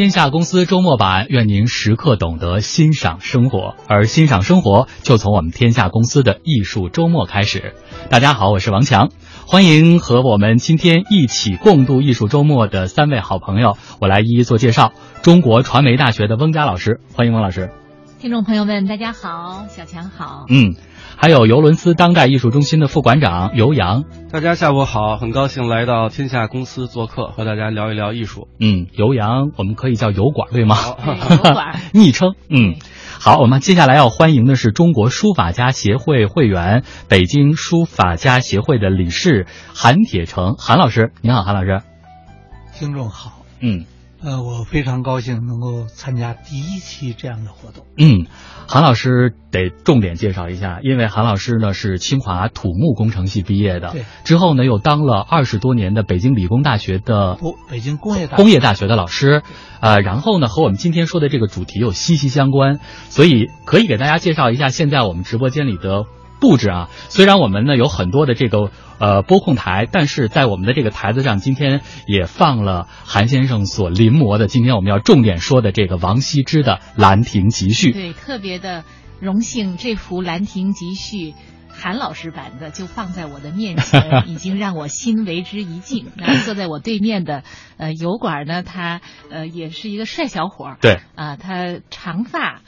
天下公司周末版，愿您时刻懂得欣赏生活，而欣赏生活就从我们天下公司的艺术周末开始。大家好，我是王强，欢迎和我们今天一起共度艺术周末的三位好朋友，我来一一做介绍。中国传媒大学的翁佳老师，欢迎翁老师。听众朋友们，大家好，小强好。嗯。还有尤伦斯当代艺术中心的副馆长尤洋，大家下午好，很高兴来到天下公司做客，和大家聊一聊艺术。嗯，尤洋，我们可以叫油管对吗？油管 昵称。嗯，好，我们接下来要欢迎的是中国书法家协会会员、北京书法家协会的理事韩铁成，韩老师，您好，韩老师。听众好。嗯。呃，我非常高兴能够参加第一期这样的活动。嗯，韩老师得重点介绍一下，因为韩老师呢是清华土木工程系毕业的，对，之后呢又当了二十多年的北京理工大学的不，北京工业工业大学的老师，呃，然后呢和我们今天说的这个主题又息息相关，所以可以给大家介绍一下现在我们直播间里的。布置啊，虽然我们呢有很多的这个呃播控台，但是在我们的这个台子上，今天也放了韩先生所临摹的，今天我们要重点说的这个王羲之的《兰亭集序》。对，特别的荣幸，这幅《兰亭集序》韩老师版的就放在我的面前，已经让我心为之一静。然后坐在我对面的呃油管呢，他呃也是一个帅小伙儿，对啊，他长发。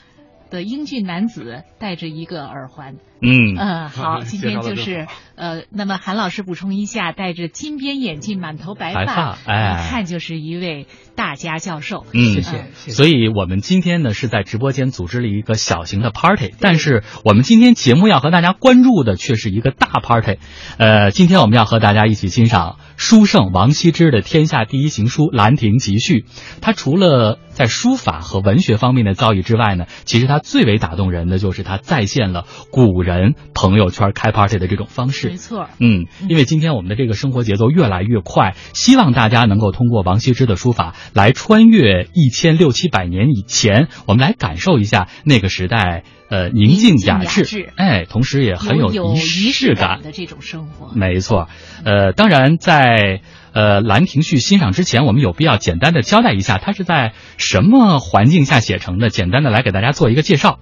的英俊男子戴着一个耳环，嗯。嗯，好，今天就是呃，那么韩老师补充一下，戴着金边眼镜，满头白发，哎，一看就是一位大家教授，嗯，谢谢。所以我们今天呢是在直播间组织了一个小型的 party，但是我们今天节目要和大家关注的却是一个大 party，呃，今天我们要和大家一起欣赏书圣王羲之的天下第一行书《兰亭集序》，他除了在书法和文学方面的造诣之外呢，其实他最为打动人的就是他再现了古人朋友圈开 party 的这种方式。没错，嗯，因为今天我们的这个生活节奏越来越快，希望大家能够通过王羲之的书法来穿越一千六七百年以前，我们来感受一下那个时代呃宁静雅致，哎，同时也很有仪式感的这种生活。没错，呃，当然在。呃，《兰亭序》欣赏之前，我们有必要简单的交代一下，它是在什么环境下写成的？简单的来给大家做一个介绍。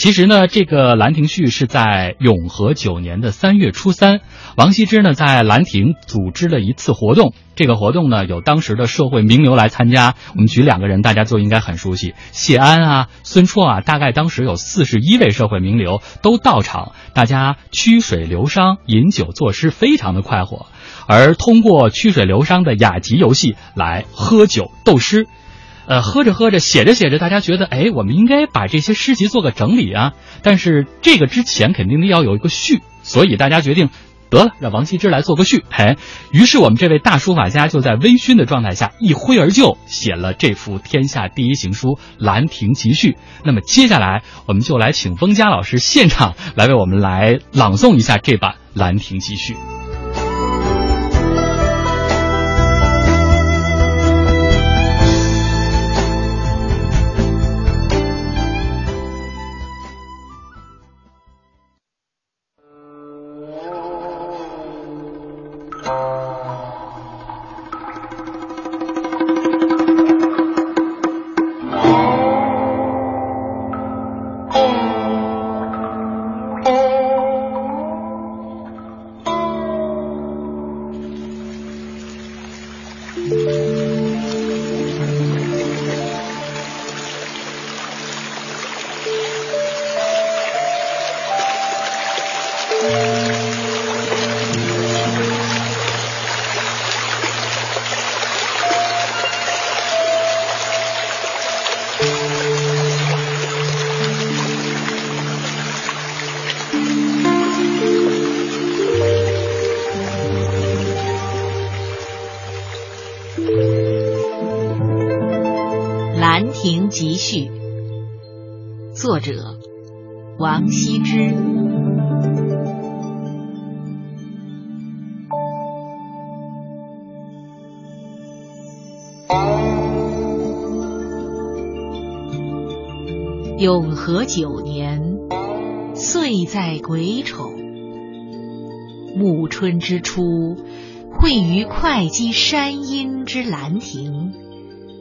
其实呢，这个《兰亭序》是在永和九年的三月初三，王羲之呢在兰亭组织了一次活动。这个活动呢，有当时的社会名流来参加。我们举两个人，大家就应该很熟悉，谢安啊、孙绰啊，大概当时有四十一位社会名流都到场，大家曲水流觞，饮酒作诗，非常的快活。而通过曲水流觞的雅集游戏来喝酒斗诗，呃，喝着喝着，写着写着，大家觉得，哎，我们应该把这些诗集做个整理啊。但是这个之前肯定得要有一个序，所以大家决定，得了，让王羲之来做个序。哎，于是我们这位大书法家就在微醺的状态下一挥而就写了这幅天下第一行书《兰亭集序》。那么接下来我们就来请风佳老师现场来为我们来朗诵一下这版《兰亭集序》。者王羲之。永和九年，岁在癸丑，暮春之初，会于会稽山阴之兰亭。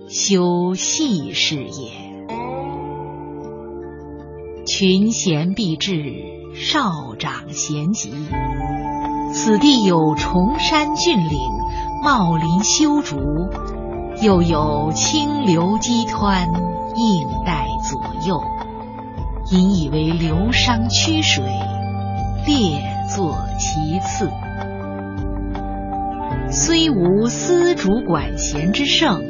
修细事也。群贤毕至，少长咸集。此地有崇山峻岭，茂林修竹，又有清流激湍，映带左右，引以为流觞曲水，列作其次。虽无丝竹管弦之盛，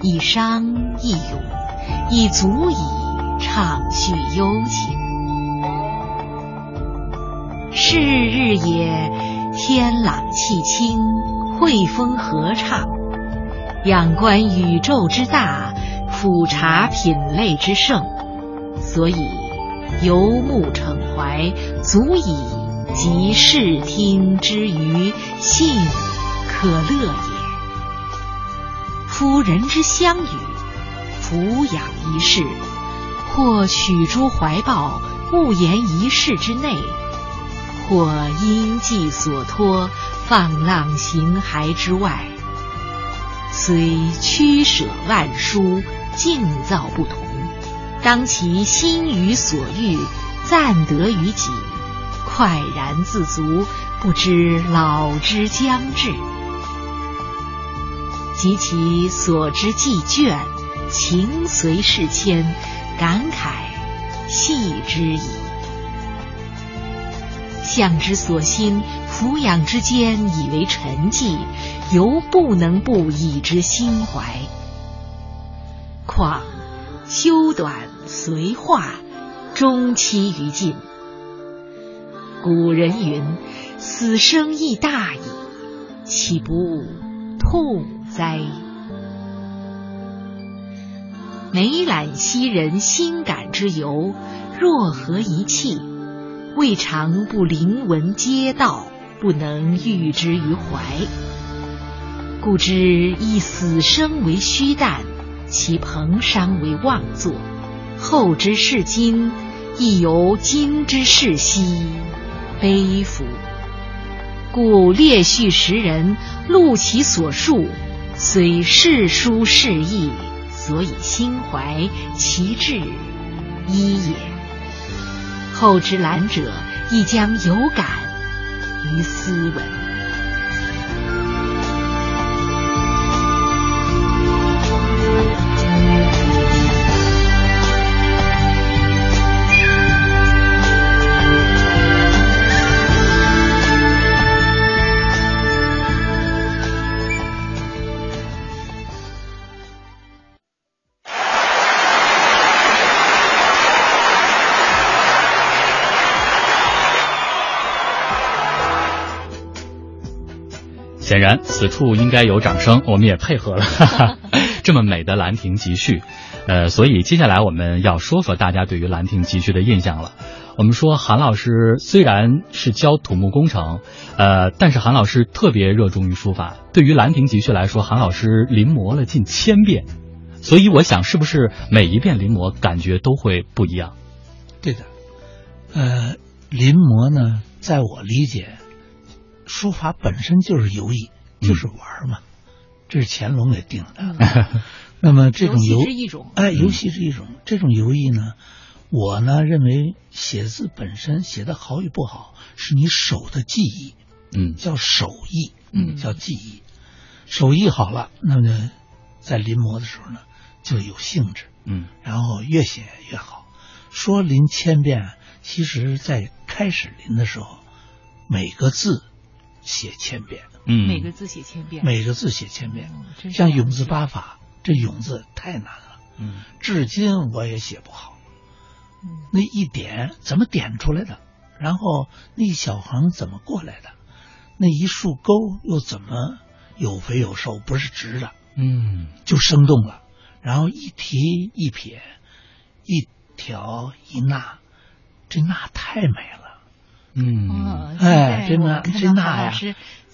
一觞一咏，已足以畅叙幽情。是日也，天朗气清，惠风和畅。仰观宇宙之大，俯察品类之盛，所以游目骋怀，足以集视听之娱，兴可乐也。夫人之相与，俯仰一世，或取诸怀抱，悟言一室之内。或因寄所托，放浪形骸之外，虽曲舍万殊，境造不同，当其心于所欲，暂得于己，快然自足，不知老之将至。及其所之既倦，情随事迁，感慨系之矣。向之所欣，俯仰之间，以为沉寂，犹不能不以之心怀。况修短随化，终期于尽。古人云：“死生亦大矣，岂不痛哉？”每览昔人心感之由，若何一气？未尝不临闻皆道，不能喻之于怀。故知以死生为虚诞，其彭殇为妄作。后之视今，亦犹今之视昔，悲夫！故列叙时人，录其所述，虽世殊事异，所以心怀其志一也。后之览者，亦将有感于斯文。此处应该有掌声，我们也配合了。这么美的《兰亭集序》，呃，所以接下来我们要说说大家对于《兰亭集序》的印象了。我们说，韩老师虽然是教土木工程，呃，但是韩老师特别热衷于书法。对于《兰亭集序》来说，韩老师临摹了近千遍，所以我想，是不是每一遍临摹感觉都会不一样？对的，呃，临摹呢，在我理解。书法本身就是游艺，就是玩嘛，这是乾隆给定的。那么这种游是一种，哎，游戏是一种。这种游艺呢，我呢认为写字本身写的好与不好，是你手的技艺，嗯，叫手艺，嗯，叫技艺。手艺好了，那么在临摹的时候呢，就有兴致，嗯，然后越写越好。说临千遍，其实在开始临的时候，每个字。写千遍，嗯，每个字写千遍，每个字写千遍，像永字八法，这永字太难了，嗯，至今我也写不好，那一点怎么点出来的？然后那一小横怎么过来的？那一竖钩又怎么有肥有瘦，不是直的，嗯，就生动了。然后一提一撇，一条一捺，这捺太美了。嗯，哎，真的，真那呀！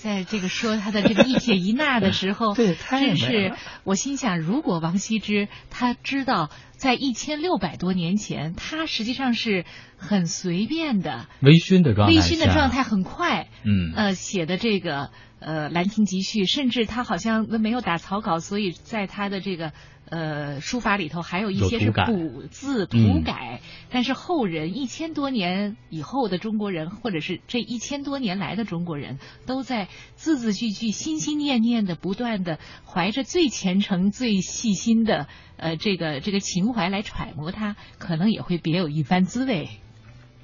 在这个说他的这个一撇一捺的时候，对，真是我心想，如果王羲之他知道在一千六百多年前，他实际上是很随便的，微醺的状态微，醺的状态很快，嗯。呃写的这个呃《兰亭集序》，甚至他好像没有打草稿，所以在他的这个呃书法里头还有一些是有涂改补字涂嗯改。但是后人一千多年以后的中国人，或者是这一千多年来的中国人，都在字字句句、心心念念的，不断的怀着最虔诚、最细心的呃这个这个情怀来揣摩它，可能也会别有一番滋味。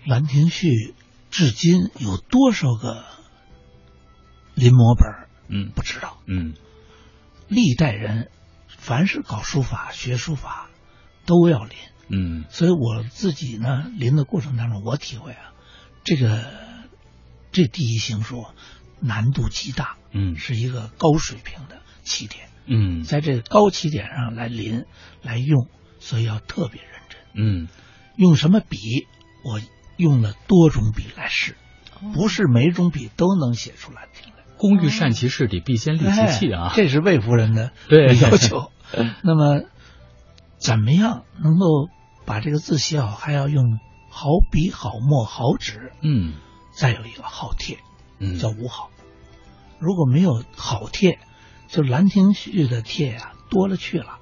《兰亭序》至今有多少个临摹本嗯不知道。嗯历代人凡是搞书法、学书法，都要临。嗯所以我自己呢，临的过程当中，我体会啊，这个这第一行书难度极大，嗯是一个高水平的起点，嗯在这个高起点上来临来用，所以要特别认真。嗯用什么笔？我用了多种笔来试，不是每种笔都能写出兰亭来。工欲善其事，得必先利其器啊哎。这是魏夫人的对要求。那么，怎么样能够把这个字写好？还要用好笔、好墨、好纸，嗯再有一个好帖，嗯叫五好。如果没有好帖，就《兰亭序》的帖呀、多了去了，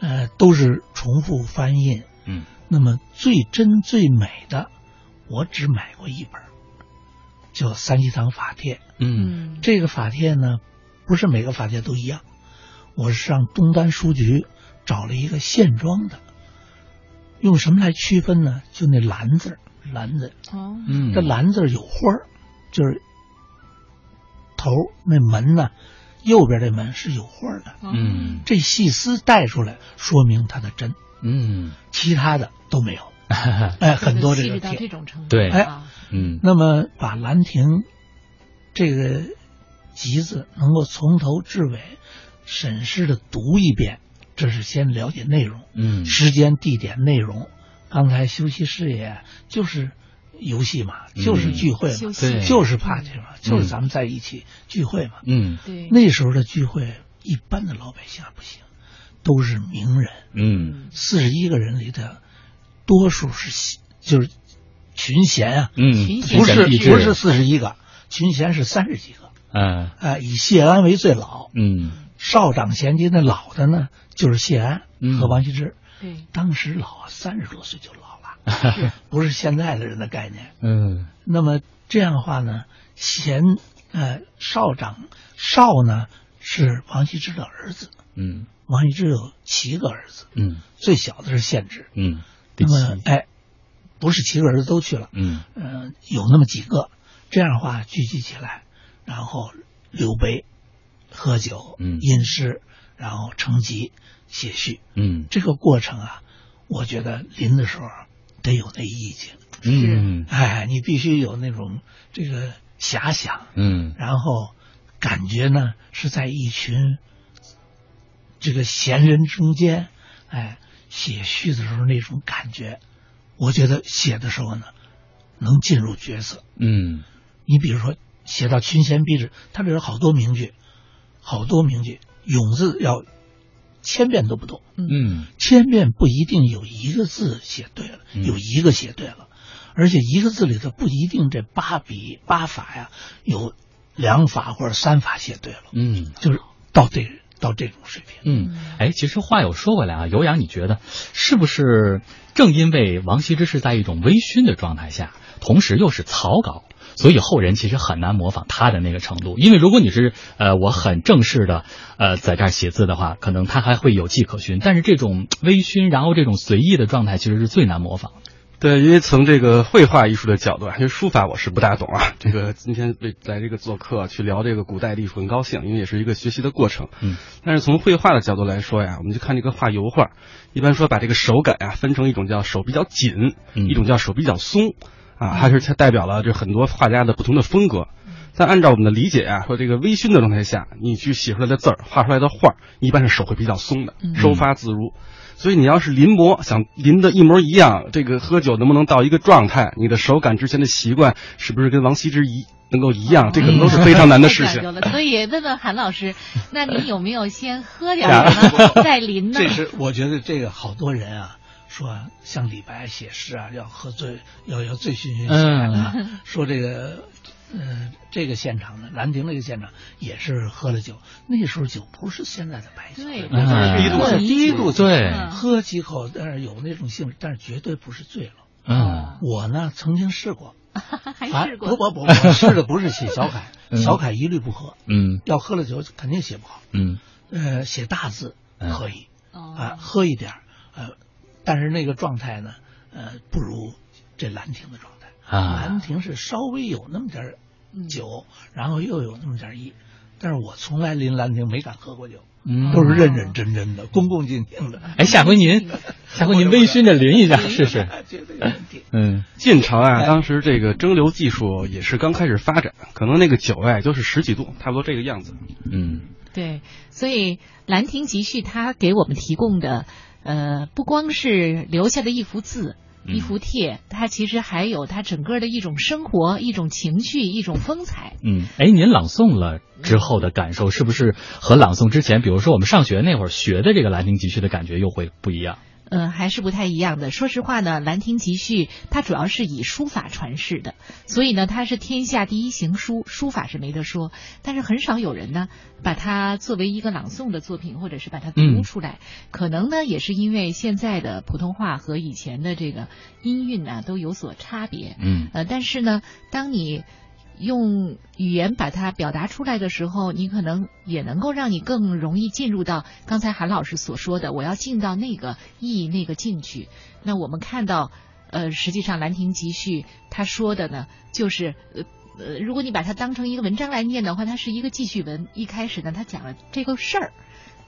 呃，都是重复翻印。嗯那么最真最美的，我只买过一本儿，叫《三希堂法帖》。嗯这个法帖呢，不是每个法帖都一样。我是上东单书局找了一个线装的，用什么来区分呢？就那“蓝”字儿，“兰”字，哦，嗯，这“蓝”字有花儿，就是头那门呢，右边这门是有花儿的。嗯这细丝带出来，说明它的真，嗯其他的都没有。哎，很多这个到这帖。种程度，对哎啊嗯。那么把《兰亭》这个集子能够从头至尾审视的读一遍，这是先了解内容、嗯。时间、地点、内容。刚才休息室也就是游戏嘛，嗯。就是聚会对。就是 party 嘛，嗯。就是咱们在一起聚会嘛。嗯。对，那时候的聚会，一般的老百姓还不行，都是名人。嗯。四十一个人里的，多数是就是群贤啊，嗯，不是不是四十一个，群贤是三十几个。嗯。啊，以谢安为最老，嗯。少长贤弟那老的呢，就是谢安嗯。和王羲之。对，当时老啊，三十多岁就老了，不是现在的人的概念。嗯。那么这样的话呢，贤呃少长少呢是王羲之的儿子，嗯。王羲之有七个儿子，嗯。最小的是献之。嗯，第那么七，哎，不是七个儿子都去了，嗯。嗯，有那么几个，这样的话聚集起来，然后留杯、喝酒、嗯。吟诗，然后成集、写序。嗯。这个过程啊，我觉得临的时候得有那意境，嗯。哎，你必须有那种这个遐想，嗯。然后感觉呢是在一群这个闲人中间，哎，写序的时候那种感觉，我觉得写的时候呢，能进入角色。嗯。你比如说写到群贤毕至，他里有好多名句，好多名句，永字要千遍都不动，嗯。千遍不一定有一个字写对了，嗯。有一个写对了，而且一个字里头不一定这八笔八法呀有两法或者三法写对了，嗯。就是到这到这种水平。嗯，哎，其实话又说回来啊，尤洋，你觉得是不是正因为王羲之是在一种微醺的状态下，同时又是草稿，所以后人其实很难模仿他的那个程度？因为如果你是呃我很正式的呃在这儿写字的话，可能他还会有迹可循，但是这种微醺，然后这种随意的状态，其实是最难模仿的。对，因为从这个绘画艺术的角度啊，因为书法我是不大懂啊。这个今天为来这个做客去聊这个古代艺术很高兴，因为也是一个学习的过程。嗯，但是从绘画的角度来说呀，我们就看这个画油画，一般说把这个手感啊分成一种叫手比较紧，嗯一种叫手比较松，啊，它是它代表了这很多画家的不同的风格。但按照我们的理解啊，说这个微醺的状态下，你去写出来的字儿、画出来的画，一般是手会比较松的，收发自如。所以你要是临摹，想临的一模一样，这个喝酒能不能到一个状态？你的手感之前的习惯是不是跟王羲之一能够一样？这个都是非常难的事情。所以问问韩老师，那你有没有先喝点什么再临呢？这是我觉得这个好多人啊。说像李白写诗啊，要喝醉，要要醉醺醺醒啊。说这个，呃，这个现场呢，兰亭那个现场也是喝了酒。那时候酒不是现在的白酒，对，低度是低度，对，喝几口，但是有那种兴致，但是绝对不是醉了。嗯，我呢曾经试过，还试过？不不不，我试的不是写小楷，小楷一律不喝。嗯，要喝了酒肯定写不好。嗯，呃，写大字可以，啊，喝一点呃。但是那个状态呢，呃，不如这兰亭的状态。啊，兰亭是稍微有那么点酒，然后又有那么点意。但是我从来临兰亭没敢喝过酒，都是认认真真的、恭恭敬敬的。哎，下回您，下回您微醺着临一下试试。嗯，晋朝啊，当时这个蒸馏技术也是刚开始发展，可能那个酒哎就是十几度，差不多这个样子。嗯，对，所以《兰亭集序》它给我们提供的。呃，不光是留下的一幅字、一幅帖，它其实还有它整个的一种生活、一种情绪、一种风采。嗯，哎，您朗诵了之后的感受，是不是和朗诵之前，比如说我们上学那会儿学的这个《兰亭集序》的感觉又会不一样？嗯，还是不太一样的。说实话呢，《兰亭集序》它主要是以书法传世的，所以呢，它是天下第一行书，书法是没得说。但是很少有人呢，把它作为一个朗诵的作品，或者是把它读出来。可能呢，也是因为现在的普通话和以前的这个音韵呢都有所差别。嗯，呃，但是呢，当你用语言把它表达出来的时候，你可能也能够让你更容易进入到刚才韩老师所说的，我要进到那个意那个境去。那我们看到，呃，实际上《兰亭集序》他说的呢，就是呃呃，如果你把它当成一个文章来念的话，它是一个记叙文。一开始呢，他讲了这个事儿。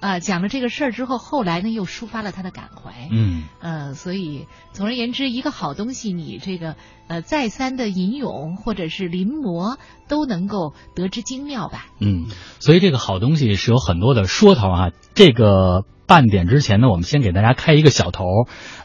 啊，讲了这个事儿之后，后来呢又抒发了他的感怀。嗯，呃，所以总而言之，一个好东西，你这个呃再三的吟咏或者是临摹，都能够得之精妙吧。嗯，所以这个好东西是有很多的说头啊，这个。半点之前呢，我们先给大家开一个小头，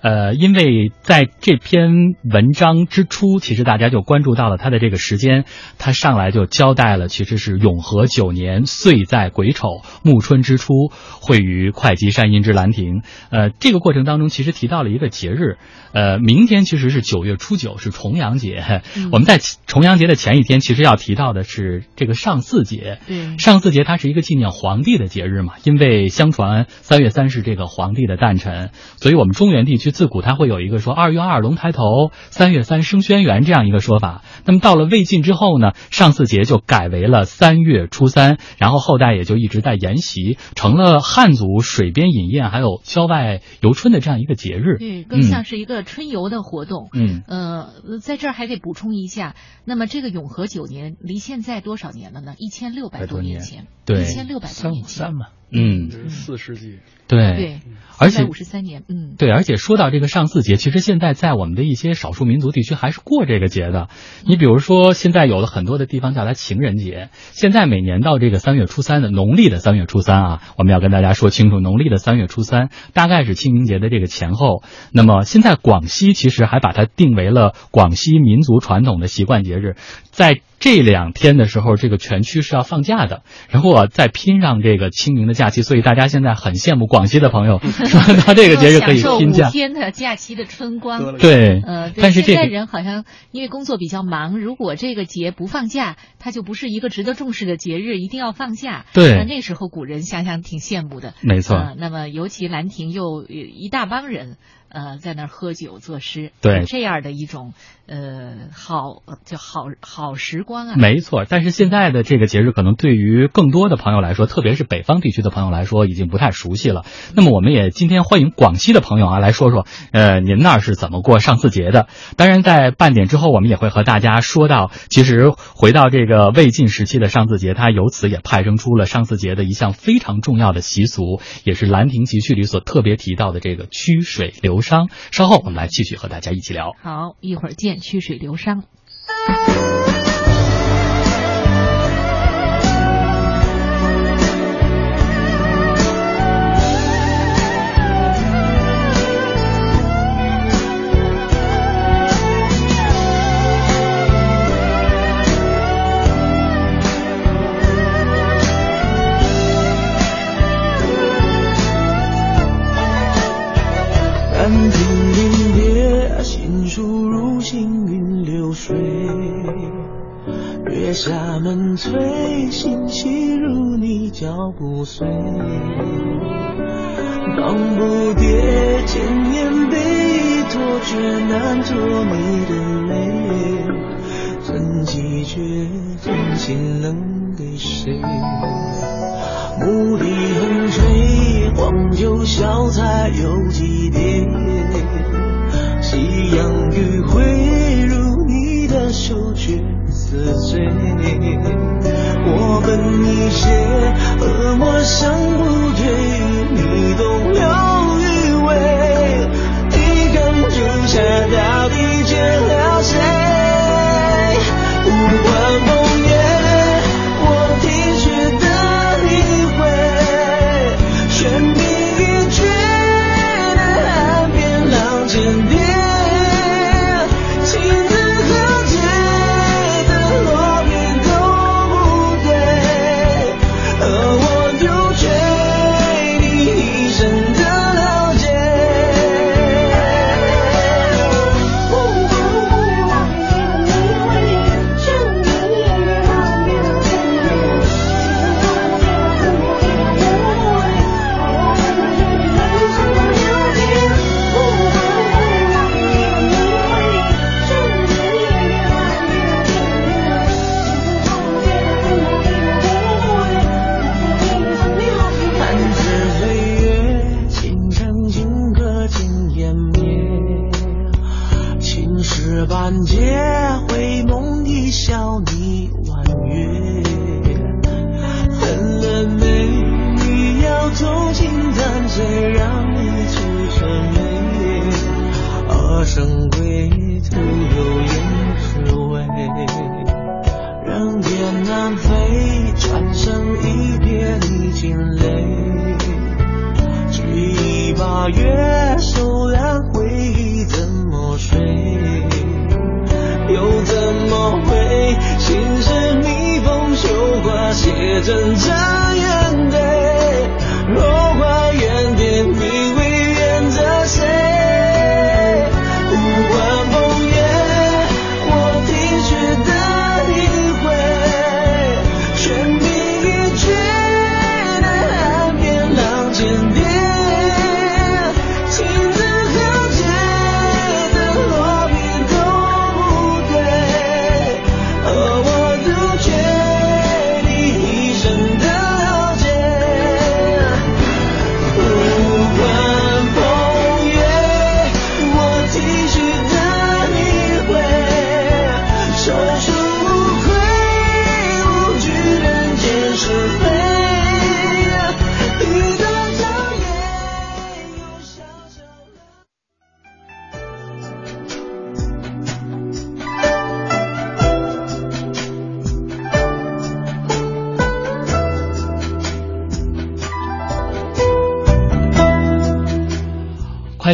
呃，因为在这篇文章之初，其实大家就关注到了他的这个时间，他上来就交代了，其实是永和九年，岁在癸丑，暮春之初，会于会稽山阴之兰亭。呃，这个过程当中，其实提到了一个节日，呃，明天其实是九月初九，是重阳节。我们在重阳节的前一天，其实要提到的是这个上巳节。对，上巳节它是一个纪念皇帝的节日嘛，因为相传三月。三是这个皇帝的诞辰，所以我们中原地区自古它会有一个说二月二龙抬头，三月三升轩辕这样一个说法。那么到了魏晋之后呢，上巳节就改为了三月初三，然后后代也就一直在沿袭，成了汉族水边饮宴还有郊外游春的这样一个节日。对，更像是一个春游的活动。嗯，呃，在这儿还得补充一下，那么这个永和九年离现在多少年了呢？一千六百多年前，对，一千六百多年前嘛。嗯，四世纪。对。对，而且五十三年，嗯，对，而且说到这个上巳节，其实现在在我们的一些少数民族地区还是过这个节的。你比如说，现在有了很多的地方叫它情人节。现在每年到这个三月初三的农历的三月初三啊，我们要跟大家说清楚，农历的三月初三大概是清明节的这个前后。那么现在广西其实还把它定为了广西民族传统的习惯节日，在。这两天的时候，这个全区是要放假的，然后啊再拼上这个清明的假期，所以大家现在很羡慕广西的朋友，说 到这个节日可以拼假。五天的假期的春光。对，呃，但是现在人好像因为工作比较忙，如果这个节不放假，它就不是一个值得重视的节日，一定要放假。对，那那时候古人想想挺羡慕的。没错。那么尤其兰亭又一大帮人。呃，在那儿喝酒作诗，对这样的一种呃好就好好时光啊。没错，但是现在的这个节日，可能对于更多的朋友来说，特别是北方地区的朋友来说，已经不太熟悉了。那么，我们也今天欢迎广西的朋友啊，来说说呃，您那儿是怎么过上巳节的？当然，在半点之后，我们也会和大家说到，其实回到这个魏晋时期的上巳节，它由此也派生出了上巳节的一项非常重要的习俗，也是《兰亭集序》里所特别提到的这个曲水流。流觞，稍后我们来继续和大家一起聊。好，一会儿见。曲水流觞。水月下门推，心细如你脚步碎。当不迭千年悲，托却难托你的泪。真迹绝，真心能给谁？牧笛横吹，黄酒小菜有几碟？夕阳余晖，自醉。我本一些，恶魔相不对，你懂了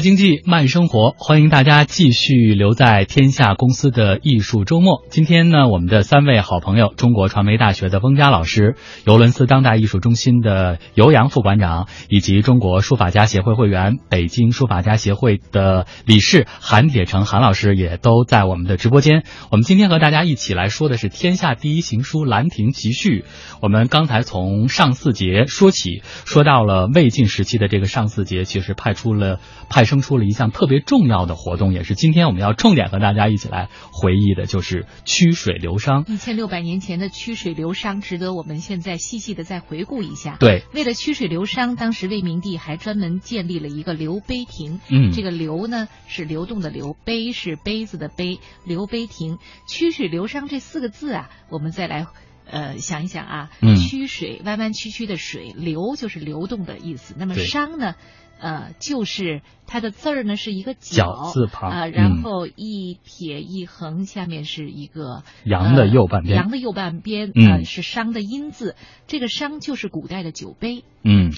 经济慢生活，欢迎大家继续留在天下公司的艺术周末。今天呢，我们的三位好朋友，中国传媒大学的翁佳老师，尤伦斯当代艺术中心的尤洋副馆长，以及中国书法家协会会员、北京书法家协会的理事韩铁成韩老师，也都在我们的直播间。我们今天和大家一起来说的是天下第一行书《兰亭集序》。我们刚才从上巳节说起，说到了魏晋时期的这个上巳节，其实派出了派生出了一项特别重要的活动，也是今天我们要重点和大家一起来回忆的，就是曲水流觞。一千六百年前的曲水流觞，值得我们现在细细的再回顾一下。对，为了曲水流觞，当时魏明帝还专门建立了一个流碑亭。嗯这个流呢是流动的流，碑是杯子的杯，流碑亭。曲水流觞这四个字啊，我们再来。呃，想一想啊，嗯曲水弯弯曲曲的水，流就是流动的意思。那么对觞呢，呃，就是它的字儿呢是一个角字旁啊、嗯然后一撇一横，下面是一个羊的右半边呃羊的右半边，嗯呃，是商的音字。这个商就是古代的酒杯。嗯，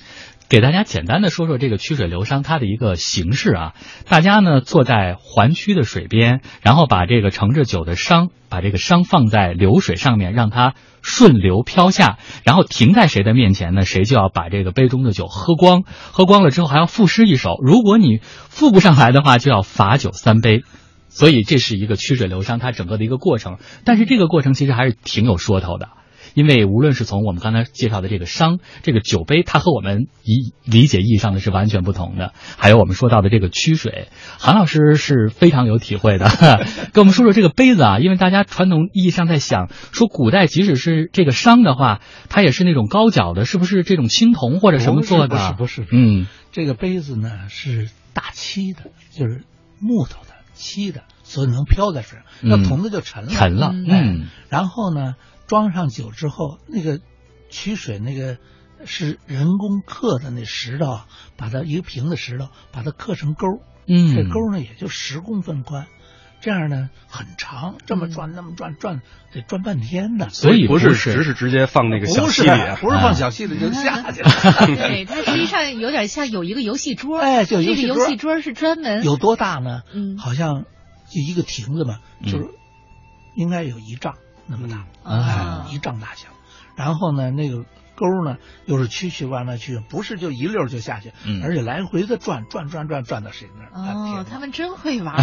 给大家简单的说说这个曲水流觞它的一个形式啊。大家呢坐在环曲的水边，然后把这个盛着酒的觞，把这个觞放在流水上面，让它顺流飘下，然后停在谁的面前呢？谁就要把这个杯中的酒喝光。喝光了之后还要赋诗一首，如果你赋不上来的话，就要罚酒三杯。所以这是一个曲水流觞它整个的一个过程。但是这个过程其实还是挺有说头的。因为无论是从我们刚才介绍的这个商这个酒杯，它和我们理理解意义上的是完全不同的。还有我们说到的这个曲水，韩老师是非常有体会的，跟我们说说这个杯子啊。因为大家传统意义上在想说，古代即使是这个商的话，它也是那种高脚的，是不是这种青铜或者什么做的？不是，不是，嗯，这个杯子呢是大漆的，就是木头的漆的，所以能飘在水上。那铜的就沉了，沉了，嗯，然后呢？装上酒之后，那个取水那个是人工刻的那石头，把它一个平的石头，把它刻成钩。嗯，这钩呢也就十公分宽，这样呢很长，这么转那么转转得转半天呢。所以不是只是直接放那个小溪里，不是放小溪里就下 去了。对，它实际上有点像有一个游戏桌。哎，就这个游戏桌是专门有多大呢？嗯，好像就一个亭子嘛，就是应该有一丈。那么大啊，一丈大小，然后呢，那个沟呢又是曲曲弯弯曲，不是就一溜就下去，而且来回的转转转转转到谁那儿。哦，他们真会玩。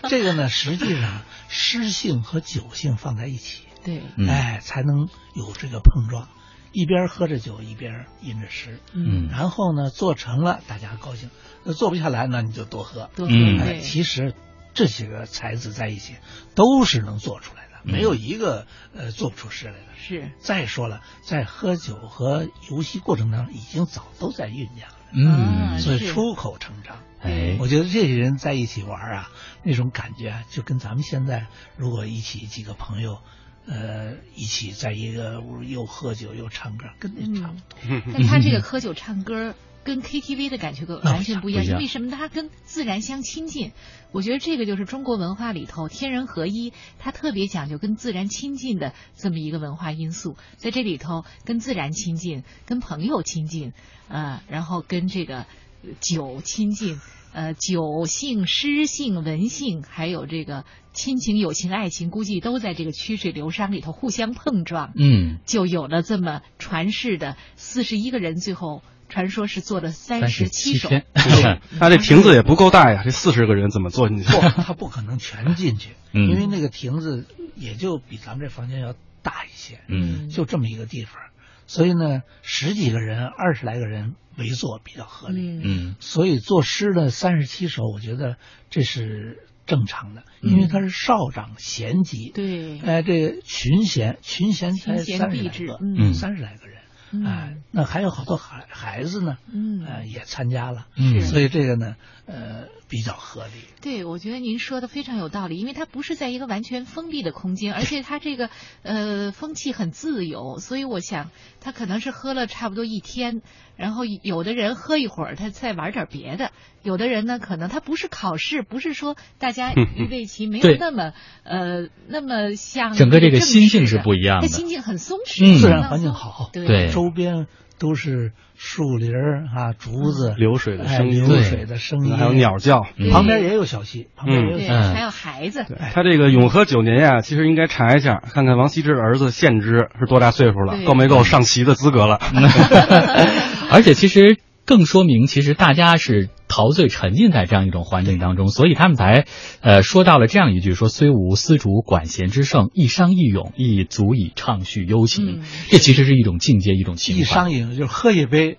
这个呢，实际上湿性和酒性放在一起，对，哎，才能有这个碰撞，一边喝着酒，一边吟着诗。嗯，然后呢，做成了大家高兴，那做不下来那你就多喝。多喝。哎，其实这些个才子在一起都是能做出来。没有一个呃做不出诗来的。是。再说了，在喝酒和游戏过程当中，已经早都在酝酿了。嗯。所以出口成章。哎。我觉得这些人在一起玩啊，那种感觉啊，就跟咱们现在如果一起几个朋友，呃，一起在一个屋又喝酒又唱歌，跟那差不多。但他这个喝酒唱歌。跟 KTV 的感觉完全不一样，因为什么？它跟自然相亲近。我觉得这个就是中国文化里头天人合一，它特别讲究跟自然亲近的这么一个文化因素。在这里头，跟自然亲近，跟朋友亲近，呃，然后跟这个酒亲近，呃，酒性、诗性、文性，还有这个亲情、友情、爱情，估计都在这个曲水流觞里头互相碰撞。嗯，就有了这么传世的四十一个人，最后。传说是做了三十七首，那这亭子也不够大呀，这四十个人怎么坐进去？不，他不可能全进去，因为那个亭子也就比咱们这房间要大一些，嗯，就这么一个地方，所以呢，十几个人、二十来个人围坐比较合理，嗯，所以作诗的三十七首，我觉得这是正常的，因为他是少长咸集，对，哎，这群贤群贤才三十来个，嗯，三十来个人。哎，那还有好多孩孩子呢，嗯，呃，也参加了，嗯，所以这个呢，呃，比较合理。对，我觉得您说的非常有道理，因为它不是在一个完全封闭的空间，而且它这个呃风气很自由，所以我想他可能是喝了差不多一天，然后有的人喝一会儿，他再玩点别的；有的人呢，可能他不是考试，不是说大家预备棋，没有那么呃那么像整个这个心境是不一样的，他心境很松弛，自然环境好，对。周边都是树林啊，竹子，流水的声音，流水的声音，还有鸟叫。旁边也有小溪，旁边也有小，还有孩子。他这个永和九年呀，其实应该查一下，看看王羲之的儿子献之是多大岁数了，够没够上席的资格了。而且其实。更说明，其实大家是陶醉沉浸在这样一种环境当中，所以他们才，呃，说到了这样一句：说虽无丝竹管弦之盛，一觞一咏亦足以畅叙幽情。这其实是一种境界，一种情怀。一觞一咏就是喝一杯。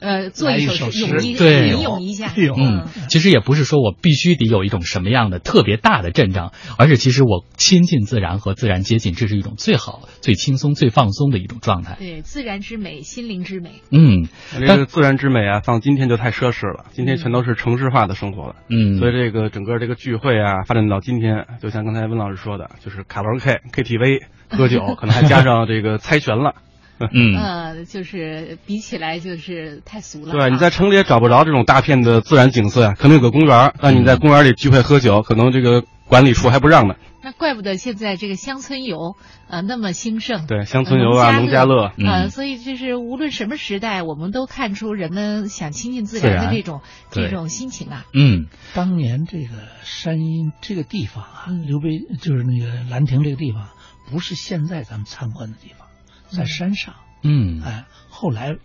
呃，做一首诗，对，吟咏一下。嗯，其实也不是说我必须得有一种什么样的特别大的阵仗，而是其实我亲近自然和自然接近，这是一种最好、最轻松、最放松的一种状态。对，自然之美，心灵之美。嗯，这个自然之美啊，放今天就太奢侈了。今天全都是城市化的生活了。嗯，所以这个整个这个聚会啊，发展到今天，就像刚才温老师说的，就是卡拉 OK、KTV、喝酒，可能还加上这个猜拳了。嗯，呃，就是比起来就是太俗了。对，你在城里也找不着这种大片的自然景色呀，可能有个公园，但你在公园里聚会喝酒，可能这个管理处还不让呢。那怪不得现在这个乡村游呃那么兴盛。对，乡村游啊，农家乐呃，所以就是无论什么时代，我们都看出人们想亲近自然的这种这种心情啊。嗯，当年这个山阴这个地方啊，刘备就是那个兰亭这个地方，不是现在咱们参观的地方。在山上，嗯，哎，后来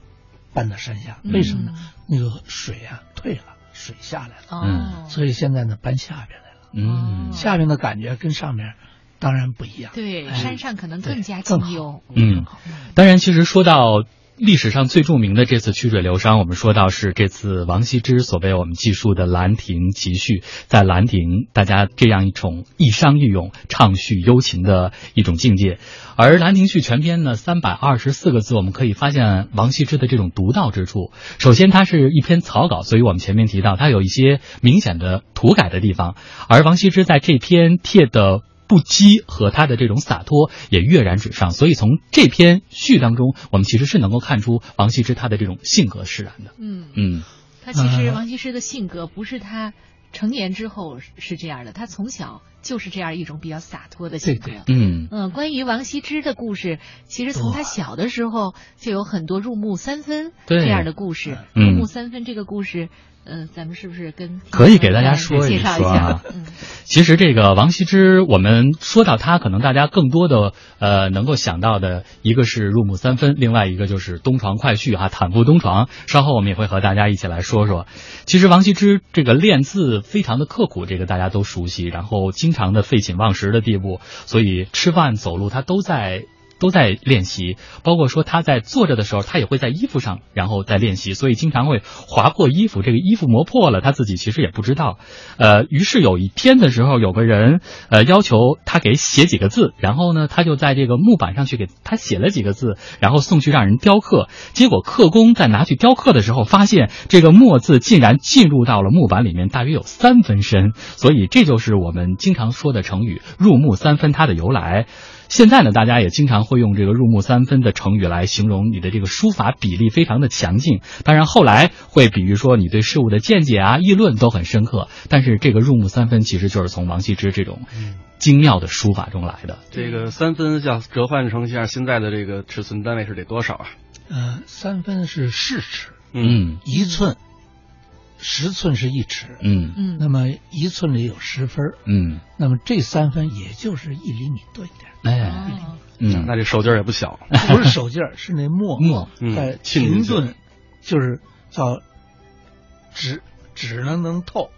搬到山下，为什么呢？那个水啊退了，水下来了，嗯，所以现在呢搬下边来了，嗯，下边的感觉跟上面当然不一样。对，哎山上可能更加更清幽。嗯，当然，其实说到历史上最著名的这次曲水流觞，我们说到是这次王羲之所为我们记述的《兰亭集序》，在兰亭，大家这样一种一觞一咏、畅叙幽情的一种境界。而《兰亭序》全篇呢，三百二十四个字，我们可以发现王羲之的这种独到之处。首先，它是一篇草稿，所以我们前面提到它有一些明显的涂改的地方，而王羲之在这篇帖的不羁和他的这种洒脱也跃然纸上，所以从这篇序当中，我们其实是能够看出王羲之他的这种性格使然的。嗯，嗯他其实嗯王羲之的性格不是他成年之后是这样的，他从小就是这样一种比较洒脱的性格。对嗯嗯，关于王羲之的故事，其实从他小的时候就有很多入木三分这样的故事。嗯入木三分这个故事，呃，咱们是不是跟可以给大家说一说啊下？嗯，其实这个王羲之，我们说到他，可能大家更多的呃能够想到的一个是入木三分，另外一个就是东床快婿哈，坦腹东床。稍后我们也会和大家一起来说说。其实王羲之这个练字非常的刻苦，这个大家都熟悉，然后经常的废寝忘食的地步，所以吃饭走路他都在。都在练习，包括说他在坐着的时候，他也会在衣服上，然后再练习，所以经常会划破衣服，这个衣服磨破了，他自己其实也不知道。呃，于是有一天的时候，有个人呃要求他给写几个字，然后呢，他就在这个木板上去给他写了几个字，然后送去让人雕刻。结果刻工在拿去雕刻的时候，发现这个墨字竟然进入到了木板里面，大约有三分深，所以这就是我们经常说的成语“入木三分”它的由来。现在呢，大家也经常会用这个“入木三分”的成语来形容你的这个书法比例非常的强劲。当然，后来会比喻说你对事物的见解啊、议论都很深刻。但是这个“入木三分”其实就是从王羲之这种精妙的书法中来的。这个三分要折换成像现在的这个尺寸单位是得多少啊？呃，三分是四尺，嗯一寸，十寸是一尺，嗯嗯那么一寸里有十分，嗯，那么这三分也就是一厘米多一点，哎，哦嗯，那这手劲儿也不小。不是手劲儿，是那墨墨嗯。在停顿，就是叫纸纸能能透，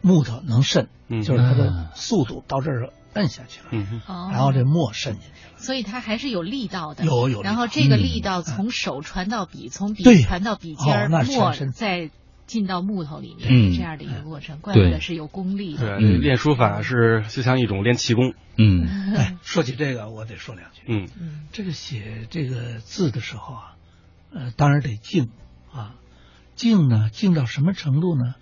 木头能渗，嗯。就是它嗯的速度到这儿摁下去了，然后这墨渗进去了。所以它还是有力道的，有有然后这个嗯。力道从手传到笔，从笔对传到笔尖墨全身再进到木头里面，嗯这样的一个过程，怪不得是有功力对，的。这嗯练书法是就像一种练气功。嗯 哎，说起这个，我得说两句。嗯嗯这个写这个字的时候啊，呃，当然得静啊，静呢，静到什么程度呢？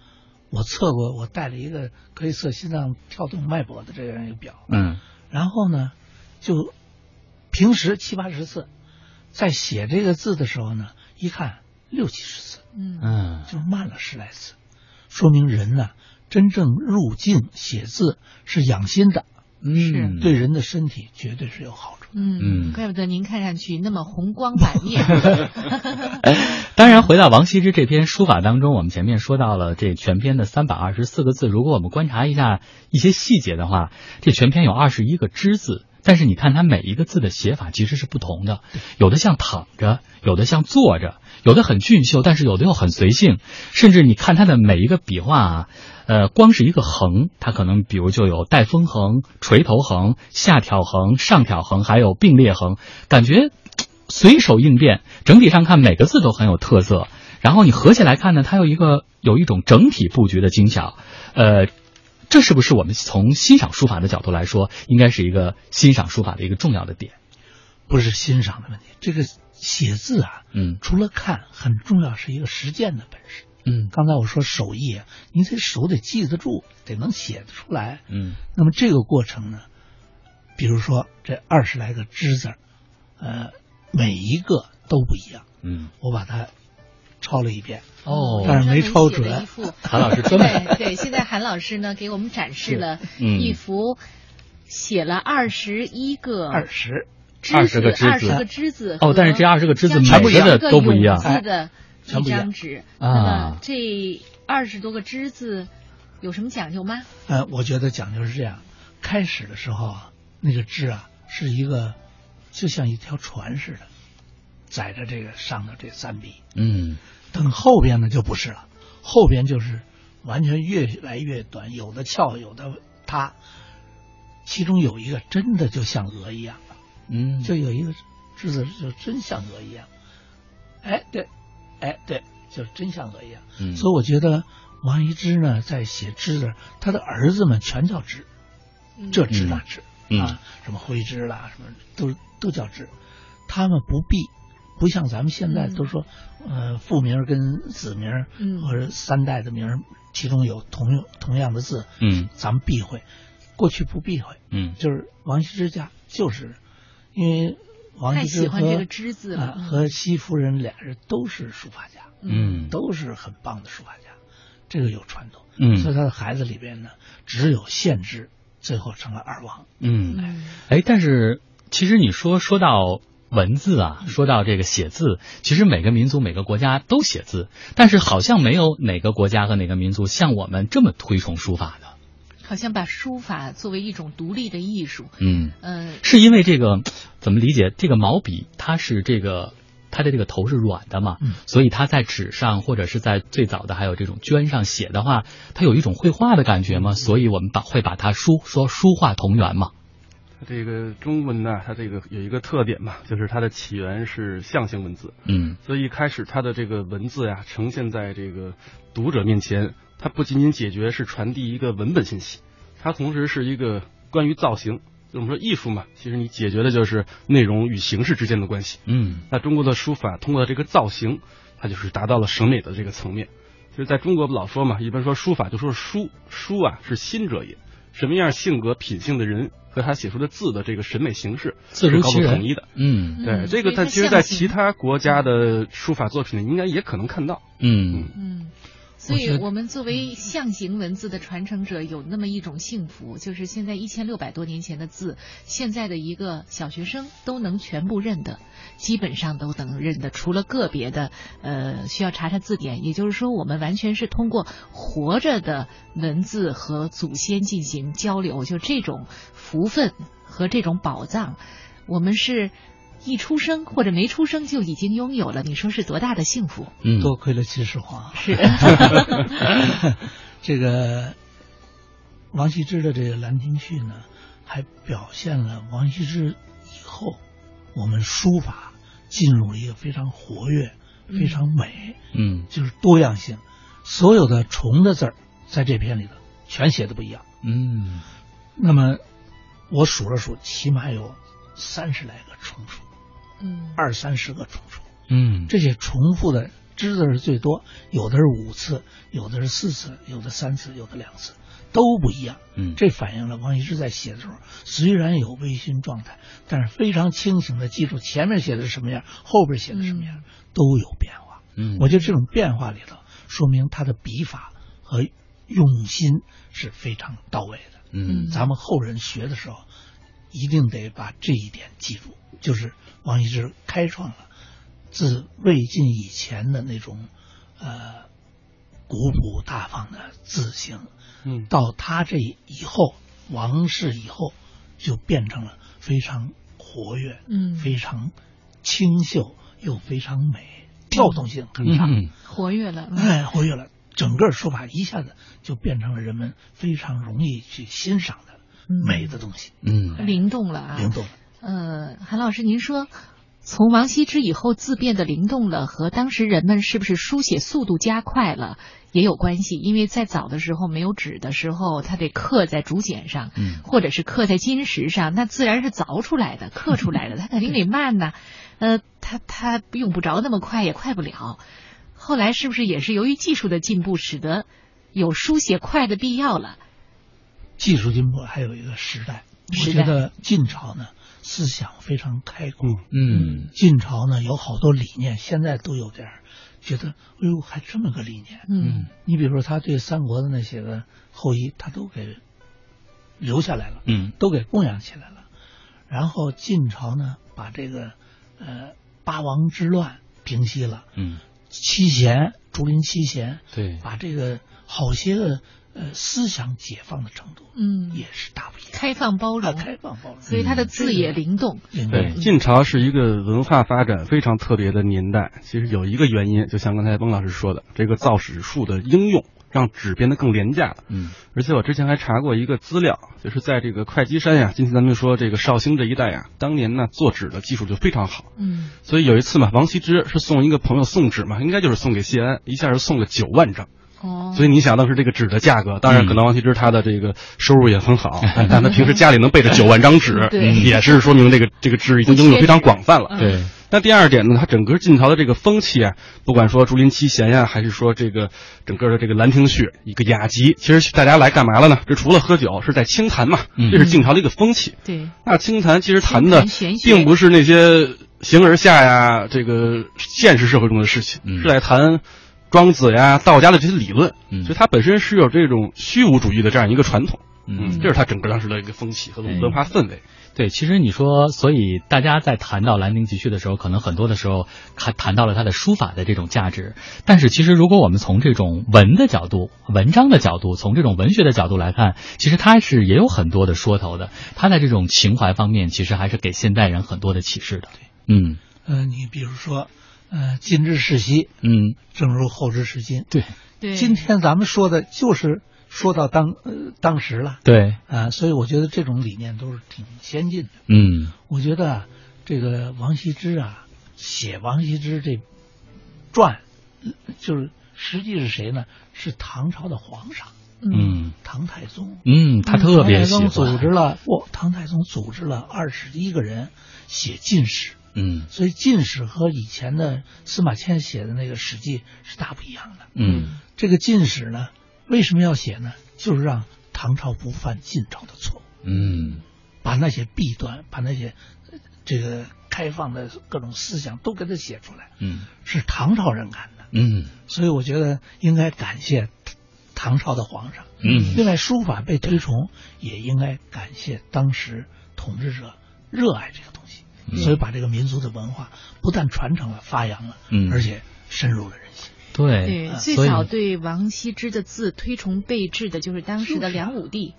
我测过，我带了一个可以测心脏跳动脉搏的这样一个表，嗯然后呢，就平时七八十次，在写这个字的时候呢，一看六七十次，嗯嗯就慢了十来次，说明人呢真正入静写字是养心的，嗯，对人的身体绝对是有好处的。嗯嗯怪不得您看上去那么红光满面。当然，回到王羲之这篇书法当中，我们前面说到了这全篇的三百二十四个字。如果我们观察一下一些细节的话，这全篇有二十一个之字，但是你看它每一个字的写法其实是不同的，有的像躺着，有的像坐着，有的很俊秀，但是有的又很随性。甚至你看它的每一个笔画啊，呃，光是一个横，它可能比如就有带锋横、垂头横、下挑横、上挑横，还有并列横，感觉随手应变，整体上看每个字都很有特色。然后你合起来看呢，它有一个有一种整体布局的精巧，呃，这是不是我们从欣赏书法的角度来说，应该是一个欣赏书法的一个重要的点？不是欣赏的问题，这个写字啊，嗯。除了看，很重要是一个实践的本事。嗯。刚才我说手艺啊，你这手得记得住，得能写得出来。嗯。那么这个过程呢，比如说这二十来个之字儿，呃，每一个都不一样。嗯，我把它抄了一遍，哦。但是没抄准。韩老师专门。对对，现在韩老师呢给我们展示了嗯。一幅写了二十一个二十20个之子二十个之子哦但是这二十个之字像每个个都不一样永字的一全不一样张纸。啊那么这二十多个之字有什么讲究吗？呃，我觉得讲究是这样：开始的时候啊，那个枝啊是一个，就像一条船似的，载着这个上头这三笔。嗯等后边呢就不是了，后边就是完全越来越短，有的翘，有的塌，其中有一个真的就像鹅一样的，嗯，就有一个字字就真像鹅一样，哎对，哎对，就真像鹅一样。嗯。所以我觉得王羲之呢，在写之的，他的儿子们全叫之，这之那之、嗯。啊，什么徽之啦，什么都都叫之，他们不避。不像咱们现在嗯都说，呃，父名跟子名，嗯。或者三代的名儿，其中有同用同样的字，嗯。咱们避讳。过去不避讳，嗯。就是王羲之家，就是因为王太羲之和喜欢这个之字和西夫人俩人都是书法家，嗯都是很棒的书法家，这个有传统。嗯所以他的孩子里边呢，只有献之，最后成了二王。嗯，嗯哎，但是其实你说说到文字啊，说到这个写字，其实每个民族每个国家都写字，但是好像没有哪个国家和哪个民族像我们这么推崇书法的。好像把书法作为一种独立的艺术，嗯，呃，是因为这个怎么理解？这个毛笔它是这个它的这个头是软的嘛，嗯。所以它在纸上或者是在最早的还有这种绢上写的话，它有一种绘画的感觉嘛，所以我们把会把它书说书画同源嘛。它这个中文呢，它这个有一个特点嘛，就是它的起源是象形文字，嗯。所以一开始它的这个文字呀，呈现在这个读者面前，它不仅仅解决是传递一个文本信息，它同时是一个关于造型。就我们说艺术嘛，其实你解决的就是内容与形式之间的关系。嗯那中国的书法通过这个造型，它就是达到了审美的这个层面。就是在中国老说嘛，一般说书法就说书，书啊是心者也。什么样性格品性的人和他写出的字的这个审美形式是高度统一的。嗯对，嗯这个所以它它其实，在其他国家的书法作品里，应该也可能看到。嗯嗯，所以我们作为象形文字的传承者，有那么一种幸福，就是现在一千六百多年前的字，现在的一个小学生都能全部认得，基本上都能认得，除了个别的，呃，需要查查字典。也就是说，我们完全是通过活着的文字和祖先进行交流，就这种福分和这种宝藏，我们是。一出生或者没出生就已经拥有了，你说是多大的幸福？嗯，多亏了秦始皇。是，这个王羲之的这个《兰亭序》呢，还表现了王羲之以后我们书法进入了一个非常活跃、非常美，嗯就是多样性。所有的虫的字儿在这篇里头全写的不一样。嗯那么我数了数，起码有三十来个重数，嗯，二三十个重复。嗯这些重复的知字是最多，有的是五次，有的是四次，有的三次，有的两次，都不一样。嗯这反映了王羲之在写的时候，虽然有微醺状态，但是非常清醒的记住前面写的是什么样，后边写的什么样，都有变化。嗯，我觉得这种变化里头，说明他的笔法和用心是非常到位的。嗯咱们后人学的时候，一定得把这一点记住，就是王羲之开创了自魏晋以前的那种呃古朴大方的字形，嗯。到他这以后王氏以后，就变成了非常活跃，嗯。非常清秀又非常美，跳动性很大，嗯。活跃了。嗯。哎，活跃了。整个书法一下子就变成了人们非常容易去欣赏的美的东西，嗯灵动了啊！灵动。呃，韩老师，您说从王羲之以后字变得灵动了，和当时人们是不是书写速度加快了也有关系？因为在早的时候没有纸的时候，它得刻在竹简上，嗯或者是刻在金石上，那自然是凿出来的、刻出来的，它肯定得慢呐。呃，它它用不着那么快，也快不了。后来是不是也是由于技术的进步，使得有书写快的必要了？技术进步还有一个时代，我时代。觉得晋朝呢思想非常开阔，嗯。晋朝呢有好多理念，现在都有点儿觉得，哎呦，还这么个理念。嗯。你比如说，他对三国的那些个后裔，他都给留下来了，嗯。都给供养起来了。然后晋朝呢，把这个呃八王之乱平息了，嗯，七贤竹林七贤，对，把这个好些个呃思想解放的程度嗯，也是大不一样，开放包啊容，开放包容，所以它的字也灵动。灵对晋朝是一个文化发展非常特别的年代。其实有一个原因，就像刚才翁老师说的，这个造纸术的应用让纸变得更廉价了。嗯，而且我之前还查过一个资料，就是在这个会稽山呀，今天咱们说这个绍兴这一带呀，当年呢做纸的技术就非常好。嗯，所以有一次嘛，王羲之是送一个朋友送纸嘛，应该就是送给谢安，一下就送了九万张。哦，所以你想当时这个纸的价格，当然可能王羲之他的这个收入也很好，嗯 但他平时家里能备着九万张纸，对。也是说明这个这个纸已经应用非常广泛了。嗯。对，那第二点呢，它整个晋朝的这个风气啊，不管说竹林七贤呀，还是说这个整个的这个兰亭序一个雅集，其实大家来干嘛了呢？这除了喝酒，是在清谈嘛，嗯。这是晋朝的一个风气。对，那清谈其实谈的并不是那些形而下呀，这个现实社会中的事情，嗯是在谈庄子呀、道家的这些理论。嗯所以它本身是有这种虚无主义的这样一个传统。嗯这是他整个当时的一个风气和哎文化氛围。对，其实你说，所以大家在谈到《兰亭集序》的时候，可能很多的时候谈谈到了他的书法的这种价值。但是，其实如果我们从这种文的角度、文章的角度，从这种文学的角度来看，其实他是也有很多的说头的。他在这种情怀方面，其实还是给现代人很多的启示的。嗯呃，你比如说，呃，今日事昔，嗯，正如后之是今。对对，今天咱们说的就是说到当呃当时了对，啊，所以我觉得这种理念都是挺先进的。嗯我觉得啊，这个王羲之啊，写王羲之这传，呃就是实际是谁呢？是唐朝的皇上，嗯唐太宗。嗯，他特别喜唐太宗欢组织了，我唐太宗组织了二十一个人写进士，嗯。所以进士和以前的司马迁写的那个《史记》是大不一样的。嗯。这个进史呢，为什么要写呢？就是让唐朝不犯晋朝的错误，嗯。把那些弊端，把那些呃这个开放的各种思想都给他写出来，嗯。是唐朝人干的。嗯。所以我觉得应该感谢唐朝的皇上。嗯。另外，书法被推崇，也应该感谢当时统治者热爱这个东西，嗯。所以把这个民族的文化不但传承了、发扬了，嗯。而且深入了人心。对对，最早对王羲之的字推崇备至的就是当时的梁武帝。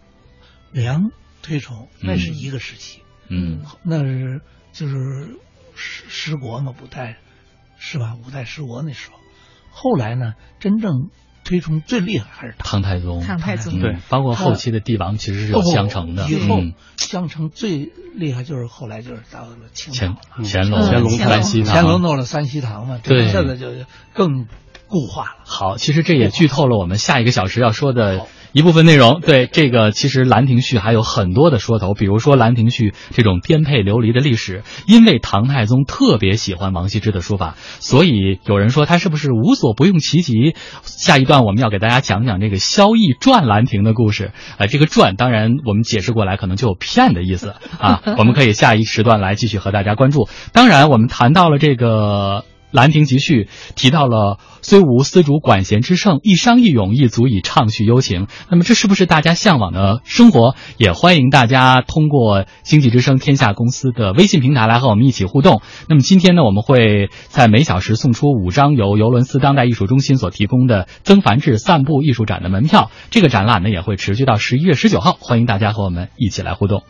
梁推崇嗯。那是一个时期，嗯。那是就是十十国嘛，五代是吧？五代十国那时候，后来呢，真正推崇最厉害还是唐。太宗，唐太宗。嗯对。包括后期的帝王其实是有相承的。以后嗯。相承最厉害就是后来就是到了清乾朝，乾隆、嗯乾隆三希堂乾隆弄了三西堂嘛，这对个现在就更固化了。好，其实这也剧透了我们下一个小时要说的一部分内容。对这个，其实《兰亭序》还有很多的说头，比如说《兰亭序》这种颠沛流离的历史，因为唐太宗特别喜欢王羲之的书法，所以有人说他是不是无所不用其极。下一段我们要给大家讲讲这个萧绎传兰亭的故事。呃，这个传当然我们解释过来可能就有骗的意思啊，我们可以下一时段来继续和大家关注。当然，我们谈到了这个。《兰亭集序》提到了“虽无丝竹管弦之盛，一觞一咏亦足以畅叙幽情”。那么，这是不是大家向往的生活？也欢迎大家通过经济之声天下公司的微信平台来和我们一起互动。那么，今天呢，我们会在每小时送出五张由尤伦斯当代艺术中心所提供的曾梵志散步艺术展的门票。这个展览呢，也会持续到十一月十九号，欢迎大家和我们一起来互动。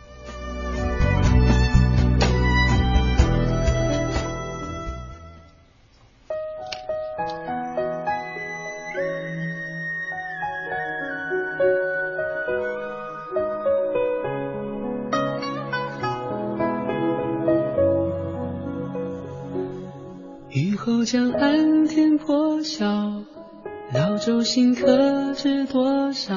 心可知多少？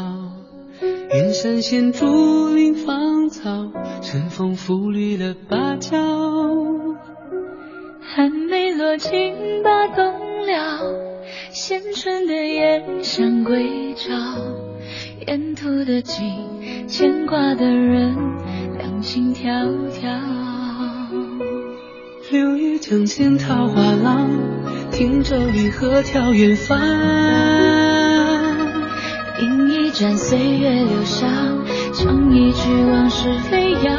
远山现竹林芳草，春风拂绿了芭蕉。寒梅落尽把冬了，衔春的燕上归巢。沿途的景，牵挂的人，两情迢迢。柳叶江前桃花浪，汀洲离合眺远方。一盏岁月流香，唱一曲往事飞扬。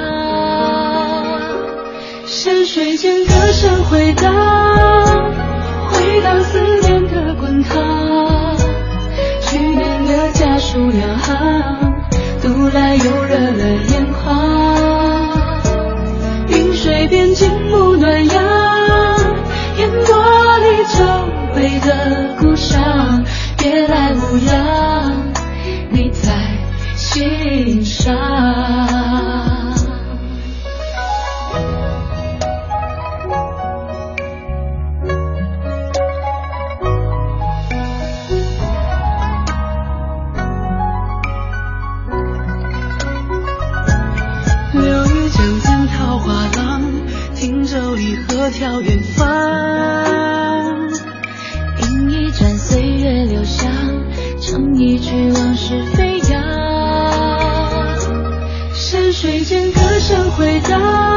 山水间歌声回荡，回荡思念的滚烫。去年的家书两行，读来又热了眼眶。云水边静沐暖阳，烟波里久违的故乡。别来无恙，你在心上。留一江烟桃花浪，停舟一河眺远方，饮一盏岁月留香。唱一曲往事飞扬。山水间歌声回荡，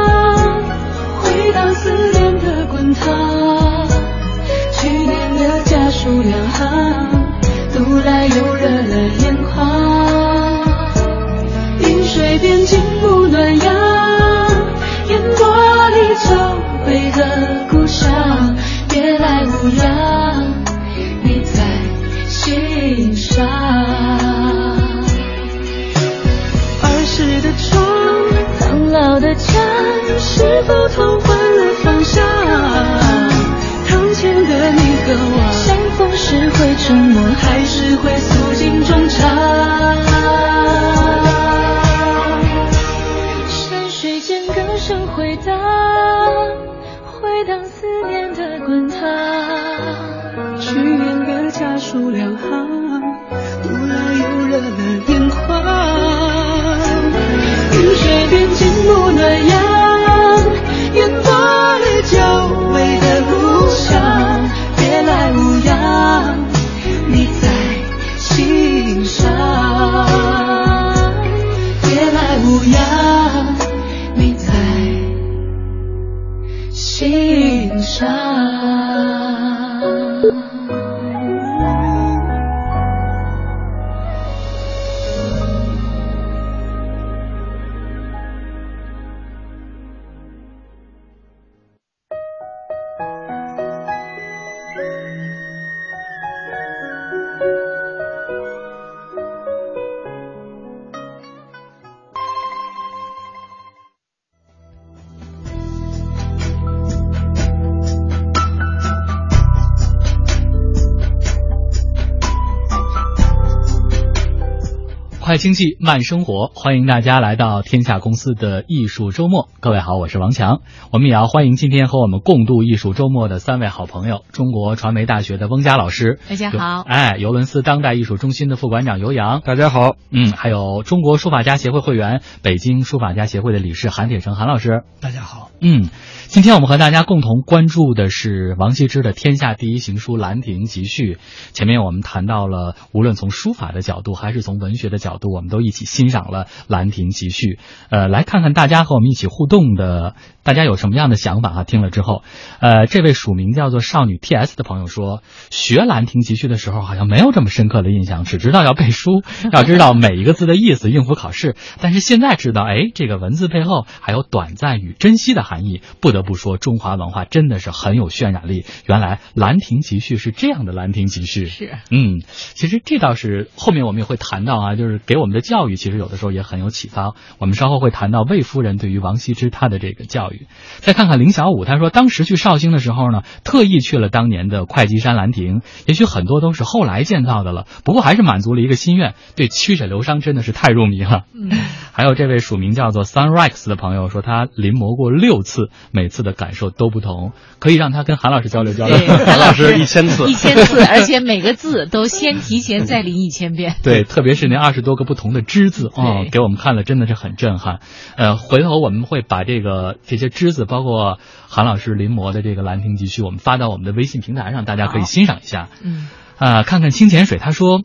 快经济慢生活，欢迎大家来到天下公司的艺术周末。各位好，我是王强。我们也要欢迎今天和我们共度艺术周末的三位好朋友：中国传媒大学的翁佳老师，大家好；哎，尤伦斯当代艺术中心的副馆长尤洋，大家好。嗯，还有中国书法家协会会员、北京书法家协会的理事韩铁成韩老师，大家好。嗯。今天我们和大家共同关注的是王羲之的天下第一行书《兰亭集序》。前面我们谈到了，无论从书法的角度还是从文学的角度，我们都一起欣赏了《兰亭集序》。呃，来看看大家和我们一起互动的，大家有什么样的想法啊？听了之后，呃，这位署名叫做少女 T.S 的朋友说，学《兰亭集序》的时候好像没有这么深刻的印象，只知道要背书，要知道每一个字的意思，应付考试。但是现在知道，哎，这个文字背后还有短暂与珍惜的含义，不得。不得不说，中华文化真的是很有渲染力。原来《兰亭集序》是这样的，《兰亭集序》是，嗯，其实这倒是后面我们也会谈到啊，就是给我们的教育，其实有的时候也很有启发。我们稍后会谈到魏夫人对于王羲之他的这个教育。再看看林小五，他说当时去绍兴的时候呢，特意去了当年的会稽山兰亭，也许很多都是后来建造的了，不过还是满足了一个心愿，对曲水流觞真的是太入迷了。嗯，还有这位署名叫做 Sunrex 的朋友说，他临摹过六次，每次的感受都不同，可以让他跟韩老师交流交流。韩老师一千次，一千次，而且每个字都先提前再临一千遍。对，特别是那二十多个不同的之字哦，给我们看了真的是很震撼。呃，回头我们会把这个这些之子，包括韩老师临摹的这个《兰亭集序》，我们发到我们的微信平台上，大家可以欣赏一下。嗯，啊，看看清浅水，他说。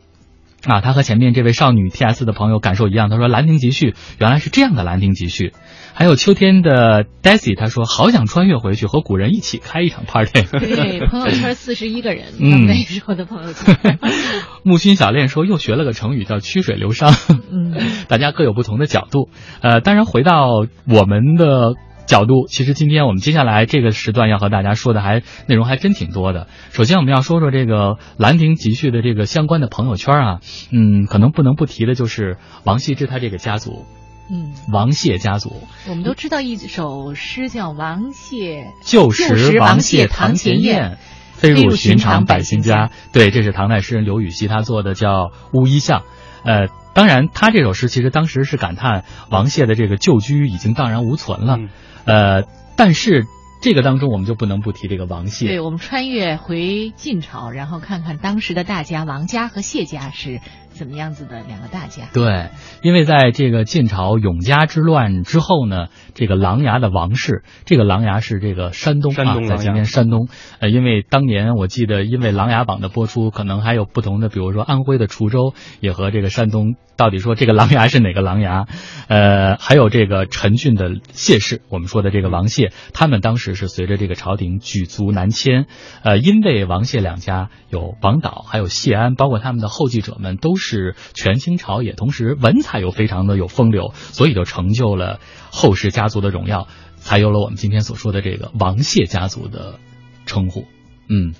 啊，他和前面这位少女 T S 的朋友感受一样。他说《兰亭集序》原来是这样的，《兰亭集序》。还有秋天的 Daisy，他说好想穿越回去和古人一起开一场 party。对，朋友圈四十一个人，嗯，那时候的朋友圈。木心小恋说又学了个成语叫曲水流觞。嗯，大家各有不同的角度。呃，当然回到我们的。角度，其实今天我们接下来这个时段要和大家说的还内容还真挺多的。首先我们要说说这个《兰亭集序》的这个相关的朋友圈啊，嗯，可能不能不提的就是王羲之他这个家族，嗯，王谢家族。我们都知道一首诗叫《王谢旧时王谢堂前燕》。飞入寻常百姓家。对，这是唐代诗人刘禹锡他做的，叫《乌衣巷》。呃，当然，他这首诗其实当时是感叹王谢的这个旧居已经荡然无存了。呃，但是。这个当中，我们就不能不提这个王谢。对，我们穿越回晋朝，然后看看当时的大家王家和谢家是。怎么样子的两个大家？对，因为在这个晋朝永嘉之乱之后呢，这个琅琊的王氏，这个琅琊是这个山东啊，在今天山东。呃，因为当年我记得，因为《琅琊榜》的播出，可能还有不同的，比如说安徽的滁州也和这个山东到底说这个琅琊是哪个琅琊？呃，还有这个陈郡的谢氏，我们说的这个王谢，他们当时是随着这个朝廷举足南迁。呃，因为王谢两家有王导，还有谢安，包括他们的后继者们都是。是权倾朝野，同时文采又非常的有风流，所以就成就了后世家族的荣耀，才有了我们今天所说的这个王谢家族的称呼。嗯，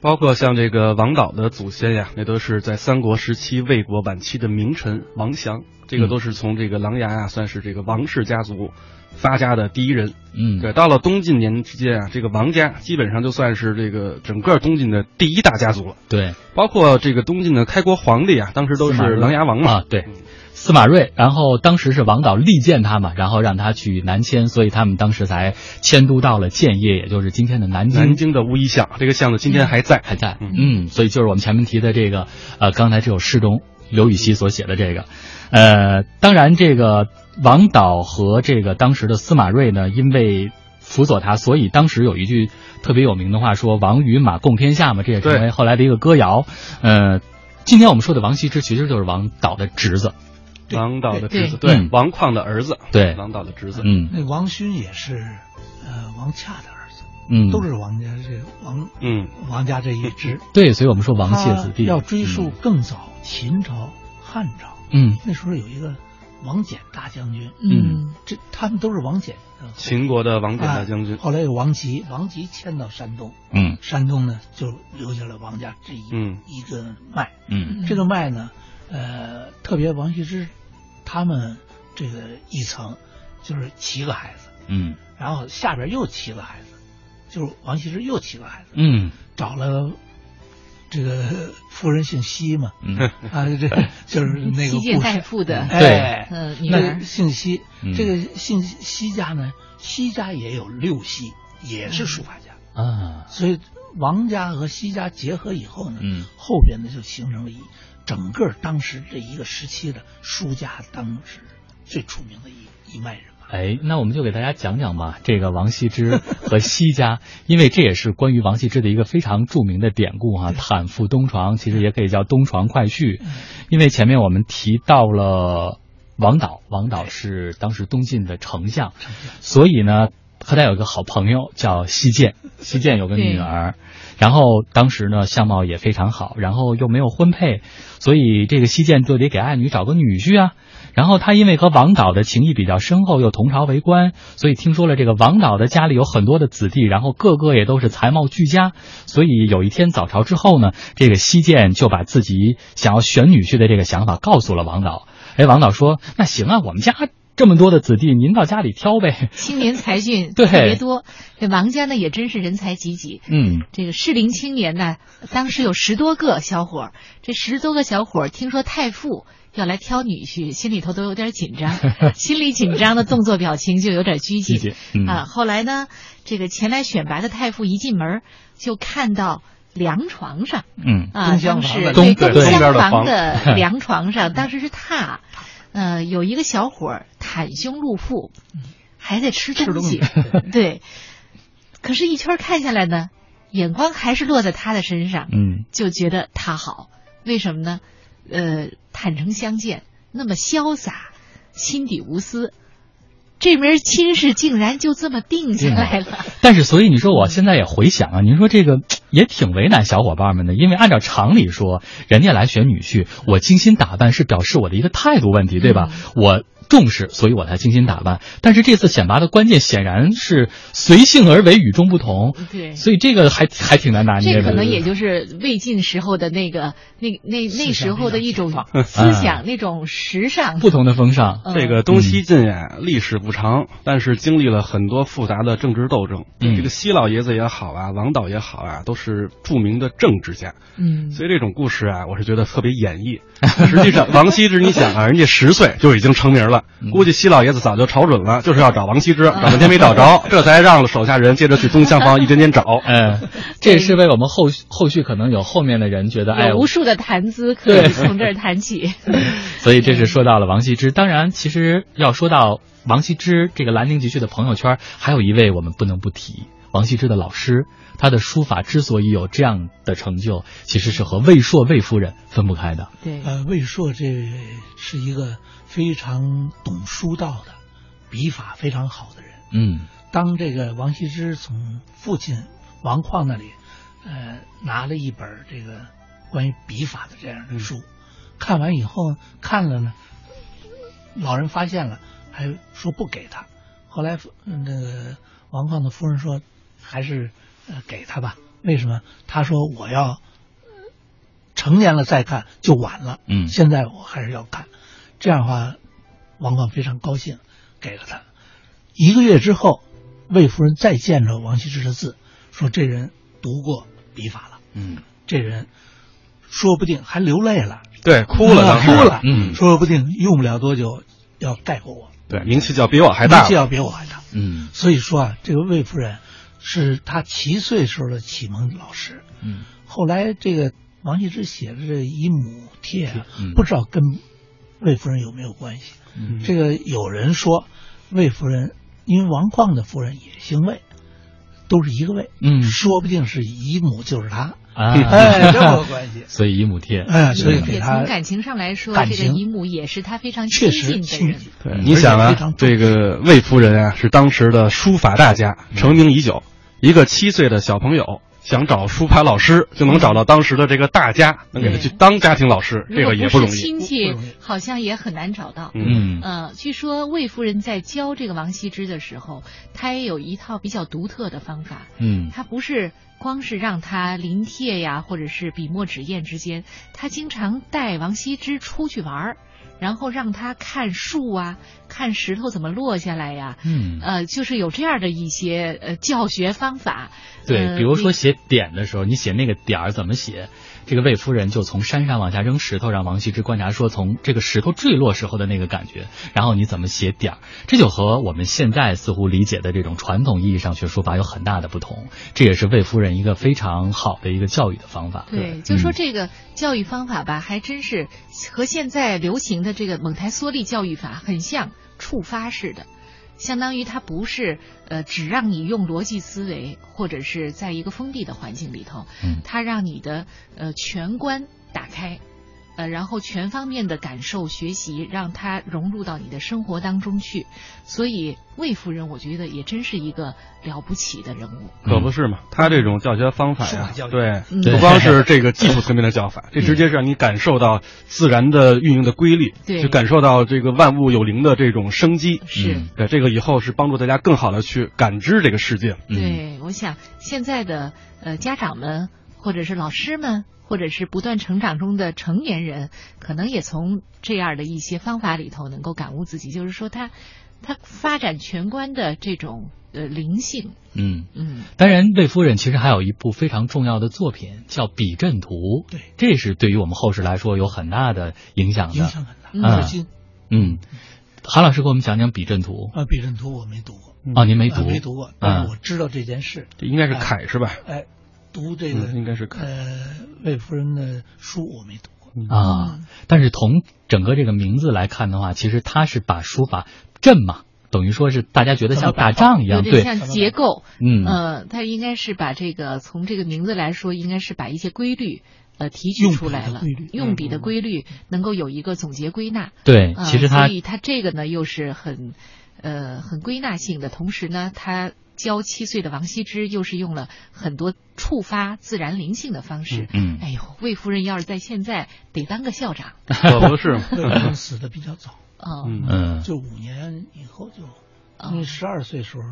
包括像这个王导的祖先呀，那都是在三国时期魏国晚期的名臣王祥，这个都是从这个琅琊啊，算是这个王氏家族。发家的第一人，嗯，对，到了东晋年之间啊，这个王家基本上就算是这个整个东晋的第一大家族了。对，包括这个东晋的开国皇帝啊，当时都是琅琊王嘛。对，司马睿，然后当时是王导力荐他嘛，然后让他去南迁，所以他们当时才迁都到了建业，也就是今天的南京。南京的乌衣巷，这个巷子今天还在，还在。嗯，所以就是我们前面提的这个，呃，刚才这首诗中刘禹锡所写的这个，呃，当然这个。王导和这个当时的司马睿呢，因为辅佐他，所以当时有一句特别有名的话，说“王与马共天下”嘛，这也成为后来的一个歌谣。呃，今天我们说的王羲之，其实就是王导的侄子，王导的侄子，对，王旷的儿子，对，王导的侄子。嗯，那王勋也是，呃，王洽的嗯，都是王家这王，嗯，王家这一支。对，所以我们说王谢子弟。要追溯更早，秦朝、汉朝，嗯，那时候有一个。王翦大将军，嗯，这他们都是王翦，秦国的王翦大将军。后来有王吉，王吉迁到山东，嗯，山东呢就留下了王家这一一个脉，嗯，这个脉呢，呃，特别王羲之他们这个一层就是七个孩子，嗯，然后下边又七个孩子，就是王羲之又七个孩子，嗯，找了。这个夫人姓西嘛，嗯。啊，这 就是那个西代父的，对，嗯，那姓西，这个姓西家呢，西家也有六西，也是书法家啊，所以王家和西家结合以后呢，嗯，后边呢就形成了一整个当时这一个时期的书家当时最出名的一一脉人。哎，那我们就给大家讲讲吧，这个王羲之和西家，因为这也是关于王羲之的一个非常著名的典故哈。坦腹东床其实也可以叫东床快婿，因为前面我们提到了王导，王导是当时东晋的丞相，所以呢和他有一个好朋友叫西涧，西涧有个女儿，然后当时呢相貌也非常好，然后又没有婚配，所以这个西涧就得给爱女找个女婿啊。然后他因为和王导的情谊比较深厚，又同朝为官，所以听说了这个王导的家里有很多的子弟，然后个个也都是才貌俱佳。所以有一天早朝之后呢，这个西涧就把自己想要选女婿的这个想法告诉了王导。哎，王导说：“那行啊，我们家这么多的子弟，您到家里挑呗。”青年才俊 特别多，这王家呢也真是人才济济。嗯，这个适龄青年呢，当时有十多个小伙，这十多个小伙听说太傅。要来挑女婿，心里头都有点紧张，心里紧张的动作表情就有点拘谨 啊。后来呢，这个前来选拔的太傅一进门就看到凉床上，嗯啊，当时对东厢房的凉床上，当时是榻，呃，有一个小伙袒胸露腹，还在吃东西，对。可是，一圈看下来呢，眼光还是落在他的身上，嗯，就觉得他好，为什么呢？呃，坦诚相见，那么潇洒，心底无私，这门亲事竟然就这么定下来了。但是，所以你说我现在也回想啊，您说这个也挺为难小伙伴们的，因为按照常理说，人家来选女婿，我精心打扮是表示我的一个态度问题，对吧？我。重视，所以我才精心打扮。但是这次选拔的关键显然是随性而为，与众不同。对，所以这个还还挺难拿捏的。这可能也就是魏晋时候的那个那那那时候的一种思想，那种时尚不同的风尚。这个东西晋呀，历史不长，但是经历了很多复杂的政治斗争。这个西老爷子也好啊，王导也好啊，都是。是著名的政治家。嗯，所以这种故事啊，我是觉得特别演绎。实际上，王羲之，你想啊，人家十岁就已经成名了，估计西老爷子早就瞅准了，就是要找王羲之，找半天没找着，这才让手下人接着去东厢房一间间找。嗯，这也是为我们后续后续可能有后面的人觉得，哎，无数的谈资可以从这儿谈起。所以这是说到了王羲之。当然，其实要说到王羲之这个《兰亭集序》的朋友圈，还有一位我们不能不提。王羲之的老师，他的书法之所以有这样的成就，其实是和魏硕魏夫人分不开的。对，呃，魏硕这是一个非常懂书道的，笔法非常好的人。嗯，当这个王羲之从父亲王旷那里，呃，拿了一本这个关于笔法的这样的书，看完以后看了呢，老人发现了，还说不给他。后来那个王旷的夫人说。还是呃给他吧？为什么？他说我要成年了再看就晚了。嗯，现在我还是要看。这样的话，王广非常高兴，给了他。一个月之后，魏夫人再见着王羲之的字，说这人读过笔法了。嗯，这人说不定还流泪了。对，哭了，哭了。嗯，说不定用不了多久要盖过我。对，名气要比我还大。名气要比我还大。嗯，所以说啊，这个魏夫人。是他七岁时候的启蒙老师，嗯，后来这个王羲之写的这《姨母帖》啊，嗯、不知道跟魏夫人有没有关系。嗯，这个有人说魏夫人，因为王旷的夫人也姓魏，都是一个魏，嗯，说不定是姨母就是他啊，哎，这么个关系。所以姨母帖，哎，所以给他从感情上来说，这个姨母也是他非常亲近的人。对，你想啊，这个魏夫人啊，是当时的书法大家，成名已久。一个七岁的小朋友想找书法老师，就能找到当时的这个大家，能给他去当家庭老师，这个也不容易。亲戚好像也很难找到。嗯呃，据说魏夫人在教这个王羲之的时候，她也有一套比较独特的方法。嗯，她不是光是让他临帖呀，或者是笔墨纸砚之间，她经常带王羲之出去玩儿。然后让他看树啊，看石头怎么落下来呀，嗯，呃，就是有这样的一些呃教学方法。对，比如说写点的时候，你写那个点儿怎么写？这个魏夫人就从山上往下扔石头，让王羲之观察，说从这个石头坠落时候的那个感觉，然后你怎么写点儿？这就和我们现在似乎理解的这种传统意义上学书法有很大的不同。这也是魏夫人一个非常好的一个教育的方法。对，就说这个教育方法吧，还真是和现在流行的这个蒙台梭利教育法很像，触发式的。相当于它不是呃，只让你用逻辑思维，或者是在一个封闭的环境里头，嗯，它让你的呃全观打开，呃，然后全方面的感受学习，让他融入到你的生活当中去。所以魏夫人，我觉得也真是一个了不起的人物。可不是嘛，他这种教学方法呀，对，嗯不光是这个技术层面的教法，这直接是让你感受到自然的运营的规律，对就感受到这个万物有灵的这种生机。是嗯对，这个以后是帮助大家更好的去感知这个世界。嗯对，我想现在的呃家长们，或者是老师们，或者是不断成长中的成年人，可能也从这样的一些方法里头能够感悟自己，就是说他他发展全观的这种呃灵性，嗯。嗯，当然，魏夫人其实还有一部非常重要的作品叫《笔阵图》，对，这是对于我们后世来说有很大的影响的。影响很大，嗯至今嗯，韩老师给我们讲讲《笔阵图》啊，笔阵图我没读过，哦，您没读？啊没读过，但是我知道这件事。这应该是楷是吧？哎，读这个嗯应该是看呃魏夫人的书我没读过。啊，但是从整个这个名字来看的话，其实他是把书法阵嘛，等于说是大家觉得像打仗一样，对，像结构，嗯呃，他应该是把这个从这个名字来说，应该是把一些规律。呃，提取出来了，用笔的规律能够有一个总结归纳。对，呃其实它，所以它这个呢又是很，呃，很归纳性的。同时呢，他教七岁的王羲之又是用了很多触发自然灵性的方式。嗯，哎呦，魏夫人要是在现在得当个校长。可不是嘛，魏夫人死的比较早，哦，嗯，就五年以后就，因为十二岁时候，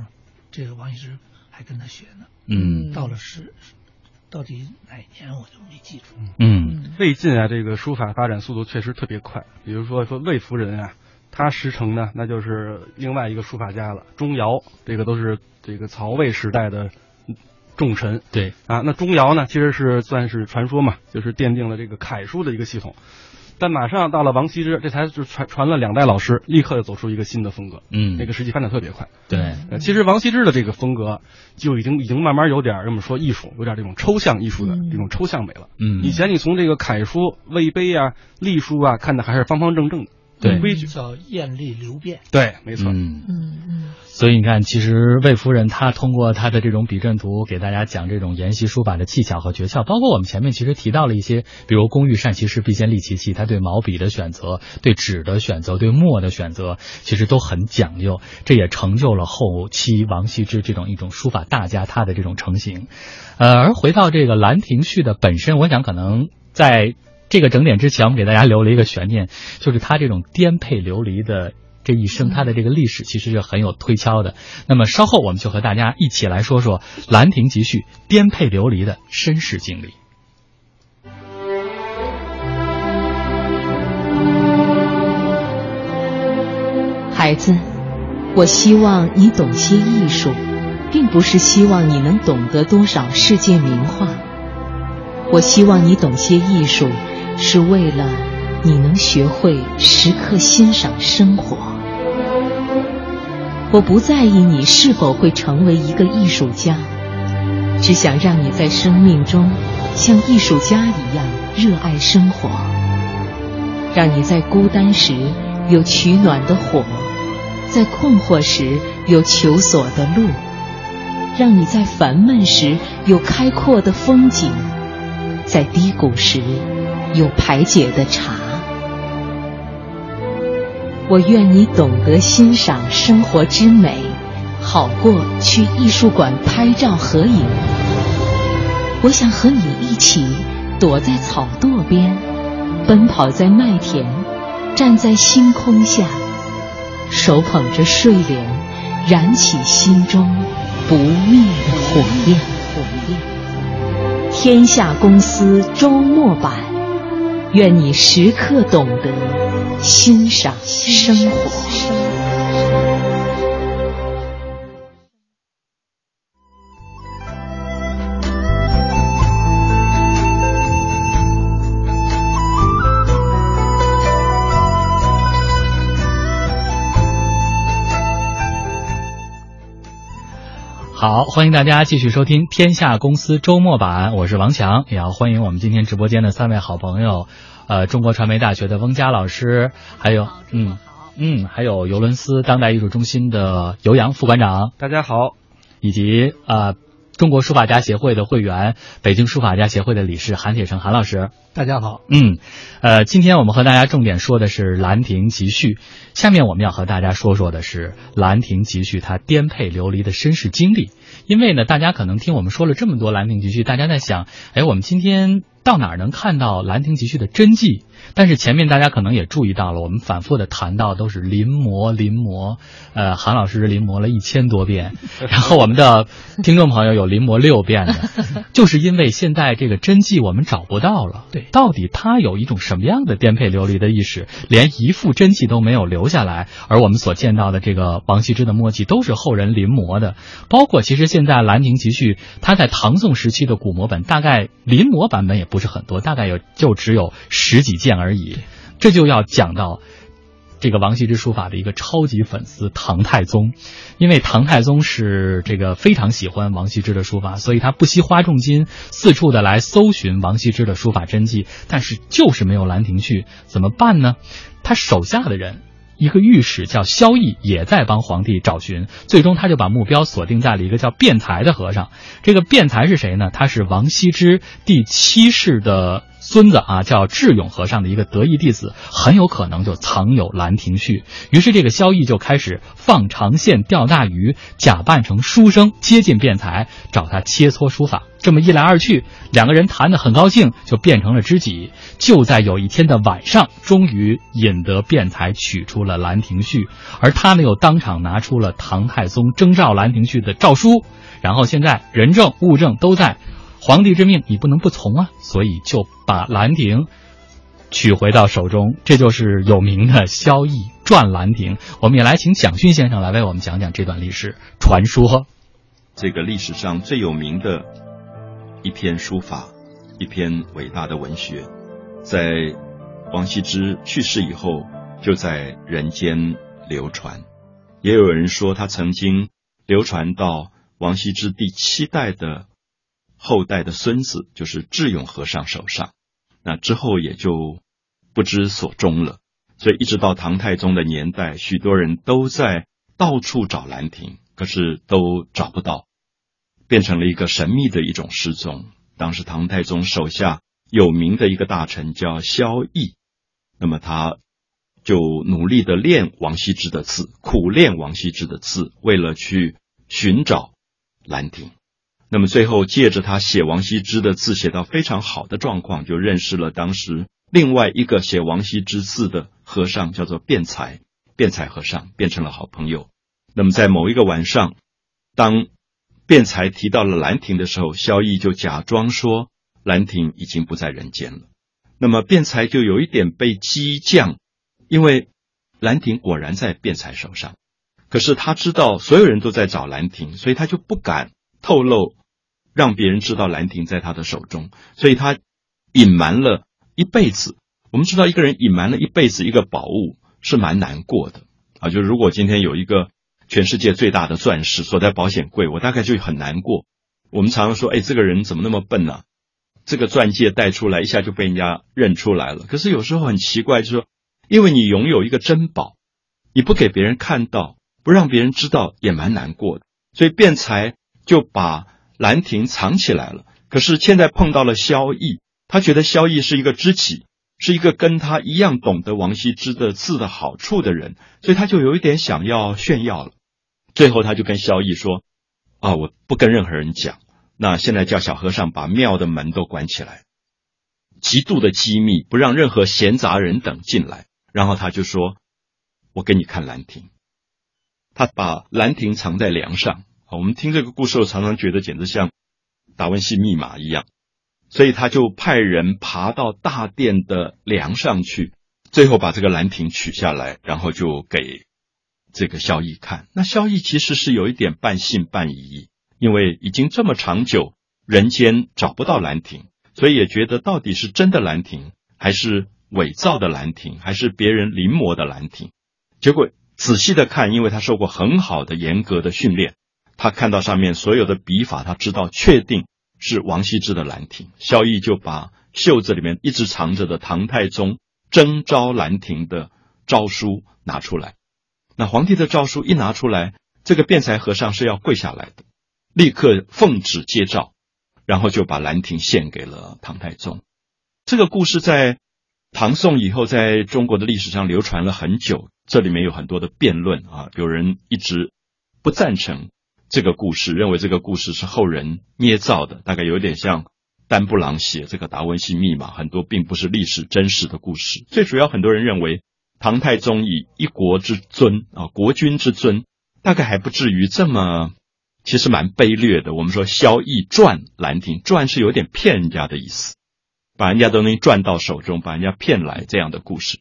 这个王羲之还跟他学呢。嗯，到了十。到底哪年我就没记住。嗯，魏晋啊，这个书法发展速度确实特别快。比如说说魏夫人啊，她师承呢，那就是另外一个书法家了，钟繇，这个都是这个曹魏时代的重臣。对啊，那钟繇呢，其实是算是传说嘛，就是奠定了这个楷书的一个系统。但马上到了王羲之，这才就传传了两代老师，立刻就走出一个新的风格。嗯，那个时期发展特别快。对，其实王羲之的这个风格就已经已经慢慢有点这么说艺术，有点这种抽象艺术的这种抽象美了。嗯，以前你从这个楷书、魏碑啊、隶书啊看的还是方方正正的。对，规矩叫艳丽流变。对，没错。嗯嗯嗯。所以你看，其实魏夫人她通过她的这种笔阵图，给大家讲这种研习书法的技巧和诀窍。包括我们前面其实提到了一些，比如“工欲善其事，必先利其器”，他对毛笔的选择、对纸的选择、对墨的选择，其实都很讲究。这也成就了后期王羲之这种一种书法大家他的这种成型。呃，而回到这个《兰亭序》的本身，我想可能在。这个整点之前，我们给大家留了一个悬念，就是他这种颠沛流离的这一生，他的这个历史其实是很有推敲的。那么稍后我们就和大家一起来说说《兰亭集序》颠沛流离的身世经历。孩子，我希望你懂些艺术，并不是希望你能懂得多少世界名画。我希望你懂些艺术。是为了你能学会时刻欣赏生活。我不在意你是否会成为一个艺术家，只想让你在生命中像艺术家一样热爱生活，让你在孤单时有取暖的火，在困惑时有求索的路，让你在烦闷时有开阔的风景，在低谷时。有排解的茶，我愿你懂得欣赏生活之美，好过去艺术馆拍照合影。我想和你一起躲在草垛边，奔跑在麦田，站在星空下，手捧着睡莲，燃起心中不灭的火焰。天下公司周末版。愿你时刻懂得欣赏生活。好，欢迎大家继续收听《天下公司周末版》，我是王强，也要欢迎我们今天直播间的三位好朋友，呃，中国传媒大学的翁佳老师，还有嗯嗯，还有尤伦斯当代艺术中心的尤洋副馆长，大家好，以及啊。中国书法家协会的会员，北京书法家协会的理事韩铁成韩老师，大家好。嗯，呃，今天我们和大家重点说的是《兰亭集序》，下面我们要和大家说说的是《兰亭集序》它颠沛流离的身世经历。因为呢，大家可能听我们说了这么多《兰亭集序》，大家在想，哎，我们今天到哪儿能看到《兰亭集序》的真迹？但是前面大家可能也注意到了，我们反复的谈到都是临摹临摹，呃，韩老师临摹了一千多遍，然后我们的听众朋友有临摹六遍的，就是因为现在这个真迹我们找不到了。对，到底他有一种什么样的颠沛流离的意识，连一副真迹都没有留下来，而我们所见到的这个王羲之的墨迹都是后人临摹的，包括其实现在《兰亭集序》，它在唐宋时期的古摹本，大概临摹版本也不是很多，大概有就只有十几件。而已，这就要讲到这个王羲之书法的一个超级粉丝唐太宗，因为唐太宗是这个非常喜欢王羲之的书法，所以他不惜花重金四处的来搜寻王羲之的书法真迹，但是就是没有《兰亭序》，怎么办呢？他手下的人。一个御史叫萧绎，也在帮皇帝找寻，最终他就把目标锁定在了一个叫辩才的和尚。这个辩才是谁呢？他是王羲之第七世的孙子啊，叫智勇和尚的一个得意弟子，很有可能就藏有《兰亭序》。于是这个萧绎就开始放长线钓大鱼，假扮成书生接近辩才，找他切磋书法。这么一来二去，两个人谈得很高兴，就变成了知己。就在有一天的晚上，终于引得辩才取出了《兰亭序》，而他呢又当场拿出了唐太宗征召《兰亭序》的诏书。然后现在人证物证都在，皇帝之命你不能不从啊，所以就把《兰亭》取回到手中。这就是有名的萧绎传《兰亭》。我们也来请蒋勋先生来为我们讲讲这段历史传说。这个历史上最有名的一篇书法，一篇伟大的文学，在王羲之去世以后，就在人间流传。也有人说，他曾经流传到王羲之第七代的后代的孙子，就是智勇和尚手上。那之后也就不知所终了。所以一直到唐太宗的年代，许多人都在到处找兰亭，可是都找不到，变成了一个神秘的一种失踪。当时唐太宗手下有名的一个大臣叫萧绎，那么他就努力的练王羲之的字，苦练王羲之的字，为了去寻找兰亭。那么最后借着他写王羲之的字写到非常好的状况，就认识了当时另外一个写王羲之字的。和尚叫做辩才，辩才和尚变成了好朋友。那么在某一个晚上，当辩才提到了兰亭的时候，萧绎就假装说兰亭已经不在人间了。那么辩才就有一点被激将，因为兰亭果然在辩才手上，可是他知道所有人都在找兰亭，所以他就不敢透露，让别人知道兰亭在他的手中，所以他隐瞒了一辈子。我们知道，一个人隐瞒了一辈子一个宝物是蛮难过的啊。就如果今天有一个全世界最大的钻石锁在保险柜，我大概就很难过。我们常常说，哎，这个人怎么那么笨呢？这个钻戒带出来一下就被人家认出来了。可是有时候很奇怪，就是说，因为你拥有一个珍宝，你不给别人看到，不让别人知道，也蛮难过的。所以辩才就把兰亭藏起来了。可是现在碰到了萧绎，他觉得萧绎是一个知己。是一个跟他一样懂得王羲之的字的好处的人，所以他就有一点想要炫耀了。最后，他就跟萧绎说：“啊，我不跟任何人讲。那现在叫小和尚把庙的门都关起来，极度的机密，不让任何闲杂人等进来。然后他就说：‘我给你看兰亭。’他把兰亭藏在梁上。我们听这个故事，常常觉得简直像达文西密码一样。”所以他就派人爬到大殿的梁上去，最后把这个兰亭取下来，然后就给这个萧绎看。那萧绎其实是有一点半信半疑，因为已经这么长久，人间找不到兰亭，所以也觉得到底是真的兰亭，还是伪造的兰亭，还是别人临摹的兰亭。结果仔细的看，因为他受过很好的严格的训练，他看到上面所有的笔法，他知道确定。是王羲之的兰亭，萧绎就把袖子里面一直藏着的唐太宗征召兰亭的诏书拿出来。那皇帝的诏书一拿出来，这个辩才和尚是要跪下来的，立刻奉旨接诏，然后就把兰亭献给了唐太宗。这个故事在唐宋以后，在中国的历史上流传了很久，这里面有很多的辩论啊，有人一直不赞成。这个故事认为这个故事是后人捏造的，大概有点像丹布朗写这个达文西密码，很多并不是历史真实的故事。最主要，很多人认为唐太宗以一国之尊啊，国君之尊，大概还不至于这么，其实蛮卑劣的。我们说萧绎传兰亭，传是有点骗人家的意思，把人家东西赚到手中，把人家骗来这样的故事。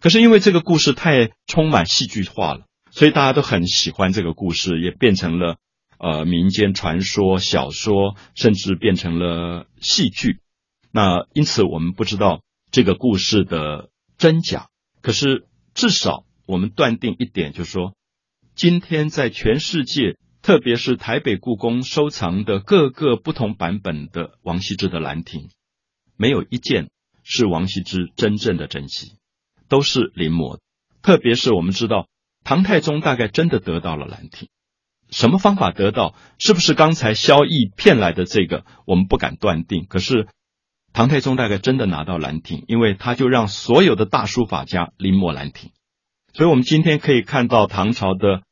可是因为这个故事太充满戏剧化了。所以大家都很喜欢这个故事，也变成了呃民间传说、小说，甚至变成了戏剧。那因此我们不知道这个故事的真假，可是至少我们断定一点，就是说，今天在全世界，特别是台北故宫收藏的各个不同版本的王羲之的兰亭，没有一件是王羲之真正的真迹，都是临摹。特别是我们知道。唐太宗大概真的得到了兰亭，什么方法得到？是不是刚才萧绎骗来的这个？我们不敢断定。可是唐太宗大概真的拿到兰亭，因为他就让所有的大书法家临摹兰亭。所以我们今天可以看到唐朝的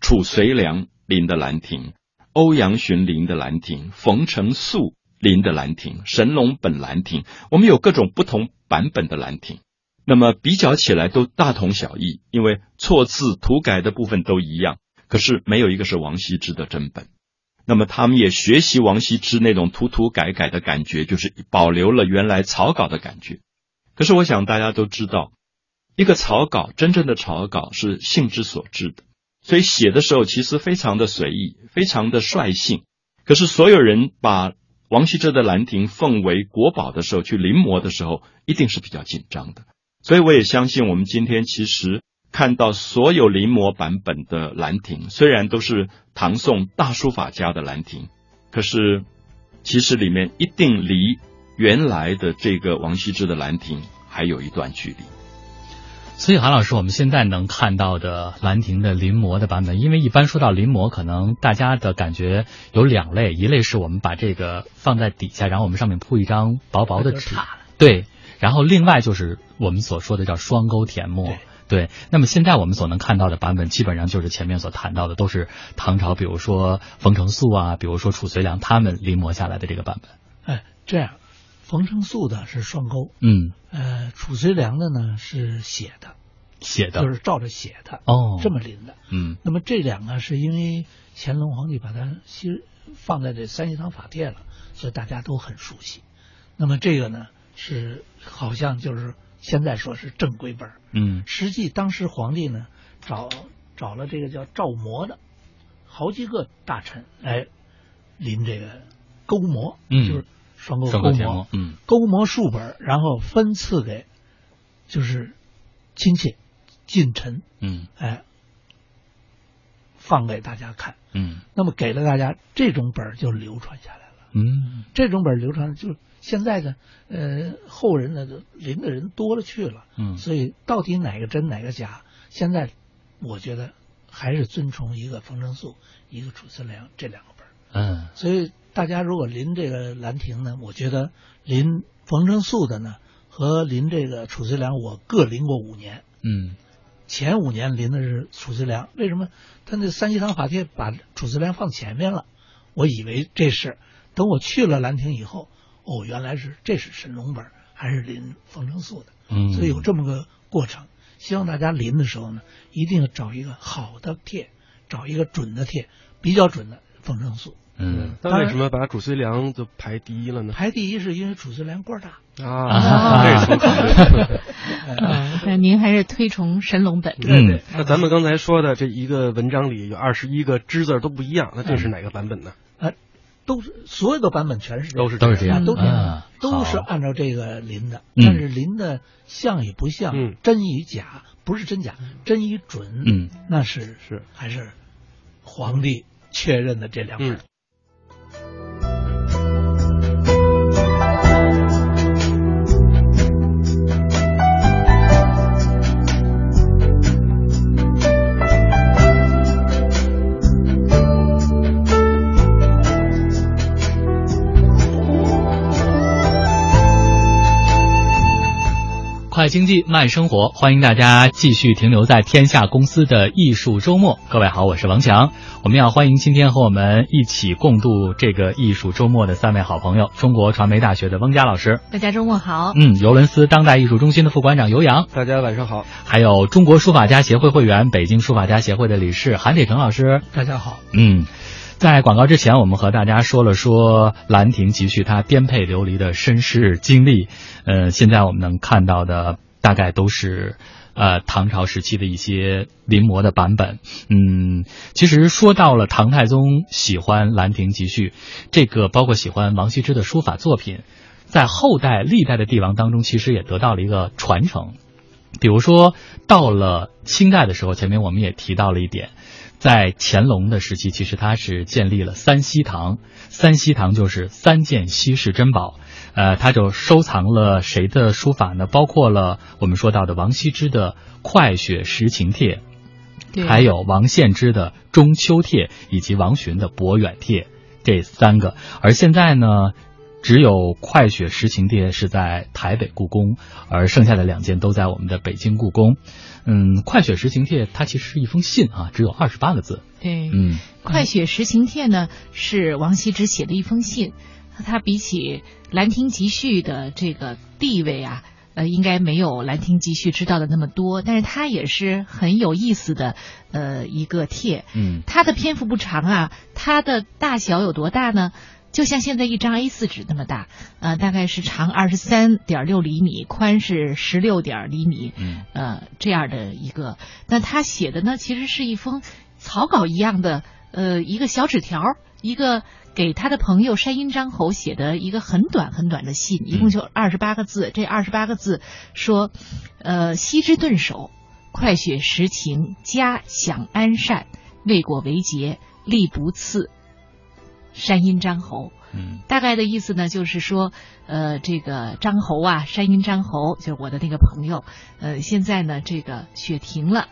褚遂良临的兰亭，欧阳询临的兰亭，冯承素临的兰亭，神龙本兰亭，我们有各种不同版本的兰亭。那么比较起来都大同小异，因为错字涂改的部分都一样，可是没有一个是王羲之的真本。那么他们也学习王羲之那种涂涂改改的感觉，就是保留了原来草稿的感觉。可是我想大家都知道，一个草稿真正的草稿是性之所至的，所以写的时候其实非常的随意，非常的率性。可是所有人把王羲之的《兰亭》奉为国宝的时候，去临摹的时候，一定是比较紧张的。所以我也相信，我们今天其实看到所有临摹版本的《兰亭》，虽然都是唐宋大书法家的《兰亭》，可是其实里面一定离原来的这个王羲之的《兰亭》还有一段距离。所以，韩老师，我们现在能看到的《兰亭》的临摹的版本，因为一般说到临摹，可能大家的感觉有两类，一类是我们把这个放在底下，然后我们上面铺一张薄薄的纸，对。然后另外就是我们所说的叫双钩填墨，对。那么现在我们所能看到的版本，基本上就是前面所谈到的，都是唐朝，比如说冯承素啊，比如说褚遂良他们临摹下来的这个版本。哎，这样，冯承素的是双钩，嗯，呃，褚遂良的呢是写的，写的，就是照着写的，哦，这么临的，嗯。那么这两个是因为乾隆皇帝把它其放在这三希堂法帖了，所以大家都很熟悉。那么这个呢？是好像就是现在说是正规本嗯，实际当时皇帝呢找找了这个叫赵模的好几个大臣来临这个勾模，嗯，就是双钩勾模，嗯，勾模数本，然后分赐给就是亲戚近臣，嗯，哎，放给大家看，嗯，那么给了大家这种本就流传下来了，嗯，这种本流传就。现在呢，呃，后人呢，临的人多了去了，嗯，所以到底哪个真哪个假？现在我觉得还是遵从一个冯承素，一个褚遂良这两个本嗯，所以大家如果临这个兰亭呢，我觉得临冯承素的呢和临这个褚遂良，我各临过五年，嗯，前五年临的是褚遂良，为什么？他那三希堂法帖把褚遂良放前面了，我以为这是等我去了兰亭以后。哦，原来是这是神龙本，还是临冯承素的，嗯，所以有这么个过程。希望大家临的时候呢，一定要找一个好的帖，找一个准的帖，比较准的冯承素。嗯，那为什么把褚遂良就排第一了呢？排第一是因为褚遂良官大啊，这是 那您还是推崇神龙本。对对，那咱们刚才说的这一个文章里有二十一个之字都不一样，那这是哪个版本呢？啊。都是所有的版本全是都是都是这样，都这样，都是按照这个临的，但是临的像与不像，真与假，不是真假，真与准，嗯，那是是。还是皇帝确认的这两本。快经济慢生活，欢迎大家继续停留在天下公司的艺术周末。各位好，我是王强。我们要欢迎今天和我们一起共度这个艺术周末的三位好朋友：中国传媒大学的翁佳老师，大家周末好；嗯，尤伦斯当代艺术中心的副馆长尤洋，大家晚上好；还有中国书法家协会会员、北京书法家协会的理事韩铁成老师，大家好。嗯。在广告之前，我们和大家说了说《兰亭集序》它颠沛流离的身世经历。呃，现在我们能看到的大概都是呃唐朝时期的一些临摹的版本。嗯，其实说到了唐太宗喜欢《兰亭集序》，这个包括喜欢王羲之的书法作品，在后代历代的帝王当中，其实也得到了一个传承。比如说到了清代的时候，前面我们也提到了一点。在乾隆的时期，其实他是建立了三希堂，三希堂就是三件稀世珍宝，呃，他就收藏了谁的书法呢？包括了我们说到的王羲之的《快雪时晴帖》，还有王献之的《中秋帖》，以及王洵的《博远帖》这三个。而现在呢，只有《快雪时晴帖》是在台北故宫，而剩下的两件都在我们的北京故宫。嗯，《快雪时晴帖》它其实是一封信啊，只有二十八个字。对，嗯，《快雪时晴帖》呢是王羲之写的一封信，它比起《兰亭集序》的这个地位啊，呃，应该没有《兰亭集序》知道的那么多，但是它也是很有意思的呃一个帖。嗯，它的篇幅不长啊，它的大小有多大呢？就像现在一张 A 四纸那么大，呃，大概是长二十三点六厘米，宽是十六点厘米，嗯，呃，这样的一个。那他写的呢，其实是一封草稿一样的呃一个小纸条，一个给他的朋友山阴张侯写的一个很短很短的信，一共就二十八个字。这二十八个字说，呃，惜之顿首，快雪时晴，家享安善，为国为节，力不次。山阴张侯，嗯，大概的意思呢，就是说，呃，这个张侯啊，山阴张侯，就是我的那个朋友，呃，现在呢，这个雪停了，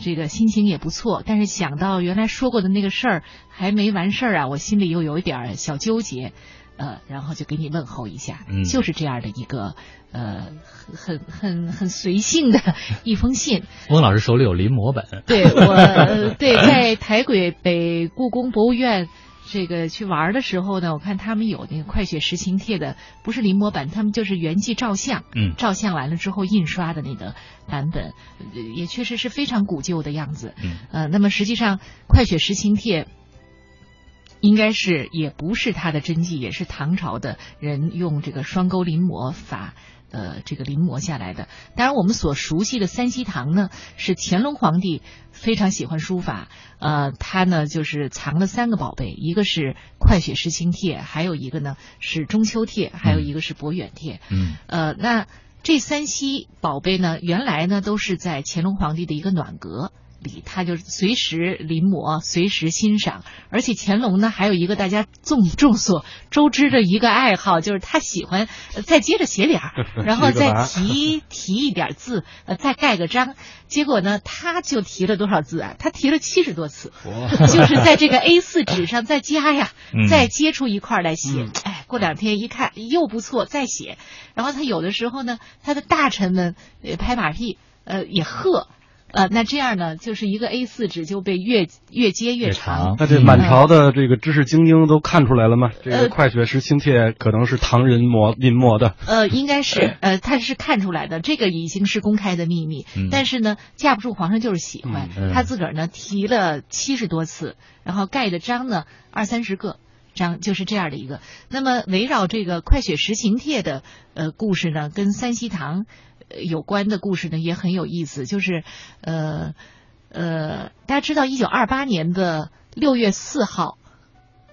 这个心情也不错，但是想到原来说过的那个事儿还没完事儿啊，我心里又有一点小纠结，呃，然后就给你问候一下，嗯。就是这样的一个，呃，很很很随性的 一封信。翁老师手里有临摹本，对我，呃对，在台北北故宫博物院。这个去玩的时候呢，我看他们有那个《快雪时晴帖》的，不是临摹版，他们就是原迹照相，嗯照相完了之后印刷的那个版本，呃也确实是非常古旧的样子。嗯呃，那么实际上《快雪时晴帖》应该是也不是他的真迹，也是唐朝的人用这个双钩临摹法。呃，这个临摹下来的。当然，我们所熟悉的三希堂呢，是乾隆皇帝非常喜欢书法，呃，他呢就是藏了三个宝贝，一个是《快雪时晴帖》，还有一个呢是《中秋帖》，还有一个是《博远帖》。嗯呃，那这三希宝贝呢，原来呢都是在乾隆皇帝的一个暖阁。里，他就随时临摹，随时欣赏。而且乾隆呢，还有一个大家众众所周知的一个爱好，就是他喜欢呃再接着写点儿，然后再提提一点字，呃，再盖个章。结果呢，他就提了多少字啊？他提了七十多次，就是在这个 A 4纸上再加呀，嗯再接出一块儿来写。嗯哎，过两天一看又不错，再写。然后他有的时候呢，他的大臣们呃拍马屁，呃也喝。呃，那这样呢，就是一个 A 四纸就被越越接越越长。那这满朝的这个知识精英都看出来了吗？这个呃《快雪时晴帖》可能是唐人摹临摹的。呃，应该是，呃，他是看出来的，这个已经是公开的秘密。嗯但是呢，架不住皇上就是喜欢，嗯嗯他自个儿呢提了七十多次，然后盖的章呢二三十个章，就是这样的一个。那么围绕这个《快雪时晴帖》的呃故事呢，跟三希堂呃有关的故事呢也很有意思，就是呃呃，大家知道一九二八年的六月四号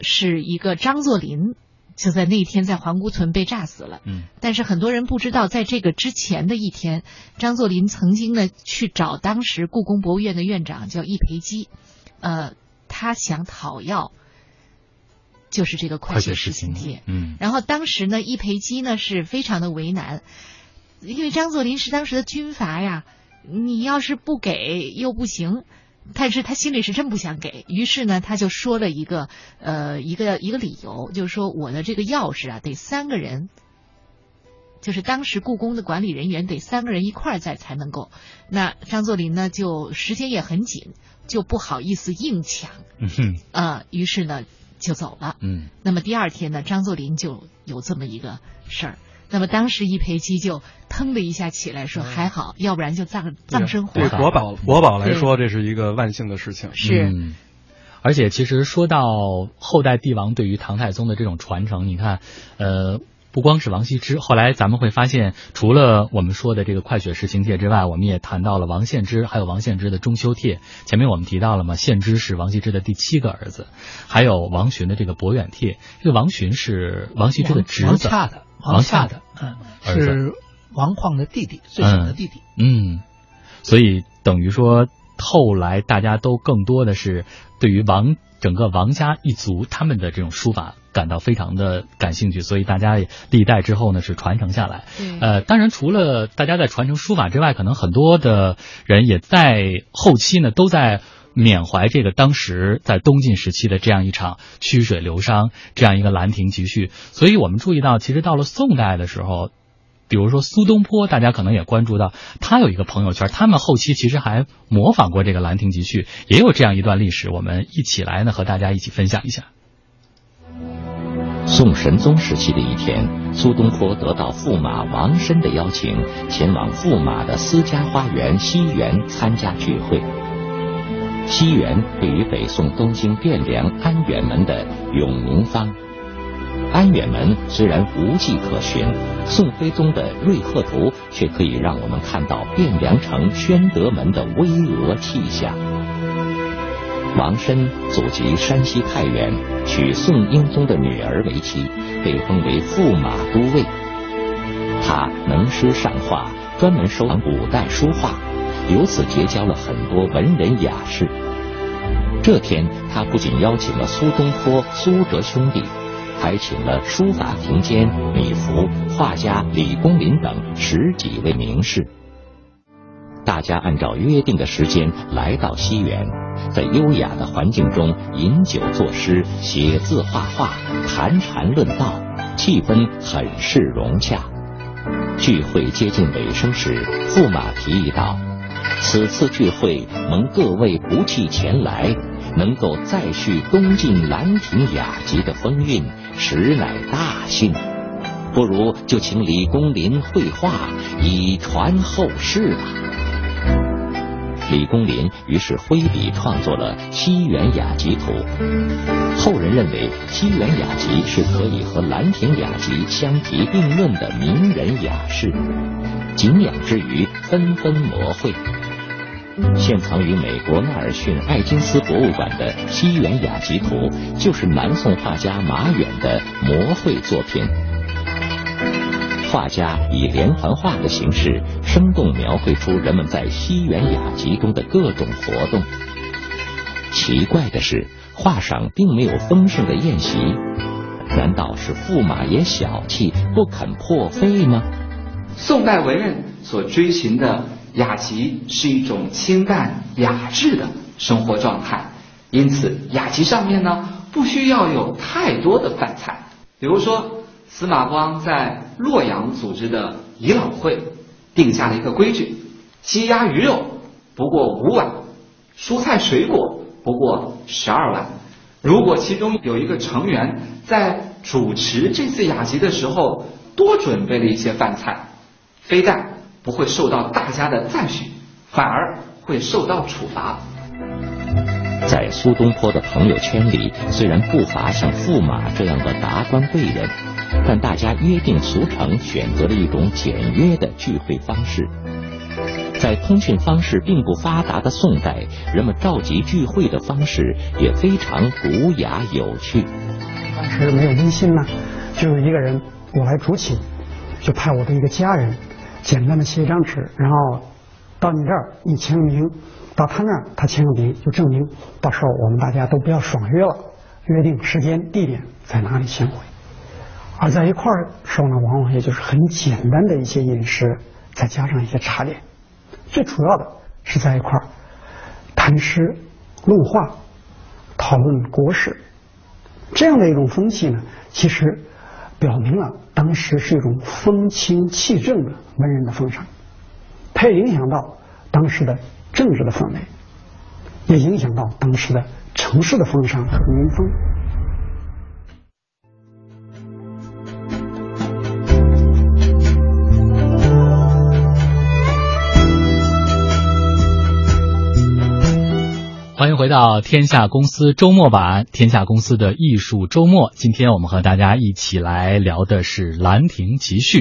是一个张作霖。就在那天，在皇姑屯被炸死了。嗯但是很多人不知道，在这个之前的一天，张作霖曾经呢去找当时故宫博物院的院长叫易培基，呃，他想讨要，就是这个《快雪时晴帖》。嗯然后当时呢，易培基呢是非常的为难，因为张作霖是当时的军阀呀，你要是不给又不行。但是他心里是真不想给，于是呢，他就说了一个呃一个一个理由，就是说我的这个钥匙啊得三个人，就是当时故宫的管理人员得三个人一块儿在才能够。那张作霖呢就时间也很紧，就不好意思硬抢嗯哼啊、于是呢就走了。嗯那么第二天呢，张作霖就有这么一个事儿。那么当时一赔七就腾的一下起来说：“还好，要不然就葬葬身火海。对国宝国宝来说，这是一个万幸的事情。是嗯而且其实说到后代帝王对于唐太宗的这种传承，你看，呃。不光是王羲之，后来咱们会发现，除了我们说的这个《快雪时晴帖》之外，我们也谈到了王献之，还有王献之的《中秋帖》。前面我们提到了嘛，献之是王羲之的第七个儿子，还有王洵的这个《博远帖》。这个王洵是王羲之的侄子，王洽的，王下的，嗯，是王旷的弟弟，最小的弟弟。嗯，所以等于说，后来大家都更多的是对于王整个王家一族他们的这种书法感到非常的感兴趣，所以大家也历代之后呢是传承下来。对呃，当然除了大家在传承书法之外，可能很多的人也在后期呢都在。缅怀这个当时在东晋时期的这样一场曲水流觞，这样一个兰亭集序，所以我们注意到，其实到了宋代的时候，比如说苏东坡，大家可能也关注到，他有一个朋友圈，他们后期其实还模仿过这个《兰亭集序》，也有这样一段历史，我们一起来呢和大家一起分享一下。宋神宗时期的一天，苏东坡得到驸马王申的邀请，前往驸马的私家花园西园参加聚会。西园位于北宋东京汴梁安远门的永宁坊。安远门虽然无迹可寻，宋徽宗的《瑞鹤图》却可以让我们看到汴梁城宣德门的巍峨气象。王申祖籍山西太原，娶宋英宗的女儿为妻，被封为驸马都尉。他能诗善画，专门收藏古代书画，由此结交了很多文人雅士。这天，他不仅邀请了苏东坡、苏辙兄弟，还请了书法庭间米芾、画家李公麟等十几位名士。大家按照约定的时间来到西园，在优雅的环境中饮酒作诗、写字画画、谈禅论道，气氛很是融洽。聚会接近尾声时，驸马提议道：“此次聚会蒙各位不弃前来，能够再续东晋兰亭雅集的风韵，实乃大幸。不如就请李公麟绘画，以传后世吧。”李公麟于是挥笔创作了《西园雅集图》，后人认为《西园雅集》是可以和《兰亭雅集》相提并论的名人雅士，景仰之余纷纷摹绘。现藏于美国纳尔逊艾金斯博物馆的《西园雅集图》，就是南宋画家马远的摹绘作品。画家以连环画的形式，生动描绘出人们在西园雅集中的各种活动。奇怪的是，画上并没有丰盛的宴席，难道是驸马爷小气，不肯破费吗？宋代文人所追寻的雅集是一种清淡雅致的生活状态，因此雅集上面呢，不需要有太多的饭菜，比如说。司马光在洛阳组织的遗老会，定下了一个规矩：鸡鸭鱼肉不过五碗，蔬菜水果不过十二碗。如果其中有一个成员在主持这次雅集的时候多准备了一些饭菜，非但不会受到大家的赞许，反而会受到处罚。在苏东坡的朋友圈里，虽然不乏像驸马这样的达官贵人。但大家约定俗成，选择了一种简约的聚会方式。在通讯方式并不发达的宋代，人们召集聚会的方式也非常古雅有趣。当时没有微信呢，就有一个人我来主请，就派我的一个家人简单的写一张纸，然后到你这儿你签个名，到他那儿他签个名，就证明到时候我们大家都不要爽约了，约定时间地点在哪里相会。而在一块儿时候呢，往往也就是很简单的一些饮食，再加上一些茶点，最主要的是在一块儿谈诗论画，讨论国事，这样的一种风气呢，其实表明了当时是一种风清气正的文人的风尚，它也影响到当时的政治的氛围，也影响到当时的城市的风尚和民风。欢迎回到天下公司周末版，天下公司的艺术周末。今天我们和大家一起来聊的是《兰亭集序》。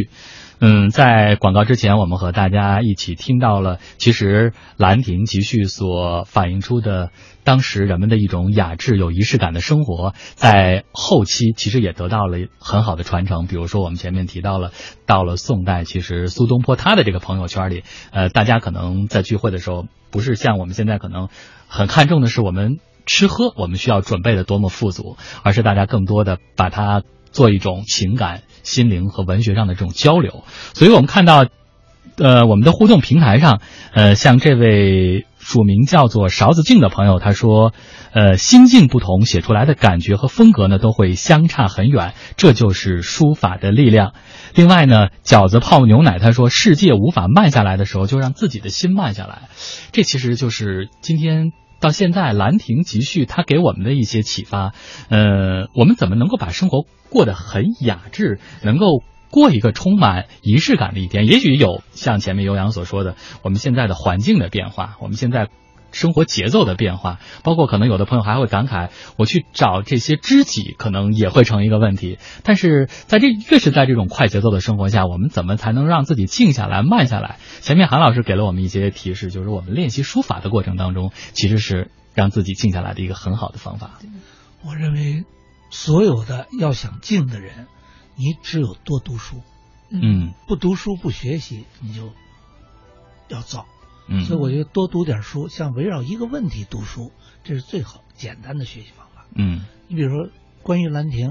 嗯，在广告之前，我们和大家一起听到了，其实《兰亭集序》所反映出的当时人们的一种雅致、有仪式感的生活，在后期其实也得到了很好的传承。比如说，我们前面提到了，到了宋代，其实苏东坡他的这个朋友圈里，呃，大家可能在聚会的时候，不是像我们现在可能。很看重的是我们吃喝，我们需要准备的多么富足，而是大家更多的把它做一种情感、心灵和文学上的这种交流。所以我们看到，呃，我们的互动平台上，呃，像这位署名叫做勺子镜的朋友，他说，呃，心境不同，写出来的感觉和风格呢都会相差很远，这就是书法的力量。另外呢，饺子泡牛奶，他说，世界无法慢下来的时候，就让自己的心慢下来。这其实就是今天到现在《兰亭集序》它给我们的一些启发。呃，我们怎么能够把生活过得很雅致，能够过一个充满仪式感的一天？也许有像前面尤洋所说的，我们现在的环境的变化，我们现在。生活节奏的变化，包括可能有的朋友还会感慨，我去找这些知己，可能也会成一个问题。但是在这越是在这种快节奏的生活下，我们怎么才能让自己静下来、慢下来？前面韩老师给了我们一些提示，就是我们练习书法的过程当中，其实是让自己静下来的一个很好的方法。我认为，所有的要想静的人，你只有多读书。嗯，不读书不学习，你就要造。嗯，所以我觉得多读点书，像围绕一个问题读书，这是最好简单的学习方法。嗯，你比如说关于《兰亭》。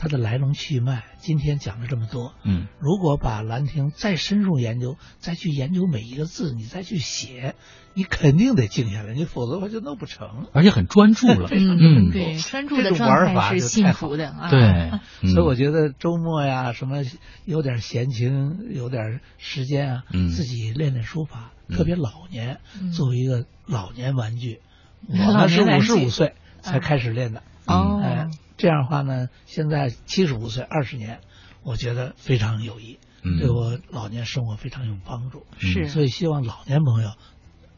它的来龙去脉，今天讲了这么多，嗯，如果把《兰亭》再深入研究，再去研究每一个字，你再去写，你肯定得静下来，你否则的话就弄不成。而且很专注了，嗯，对，专注的状态是幸福的啊。对，所以我觉得周末呀，什么有点闲情，有点时间啊，自己练练书法，特别老年，作为一个老年玩具，我是五十五岁才开始练的。哦。这样的话呢，现在七十五岁，二十年，我觉得非常有益，对我老年生活非常有帮助。是，所以希望老年朋友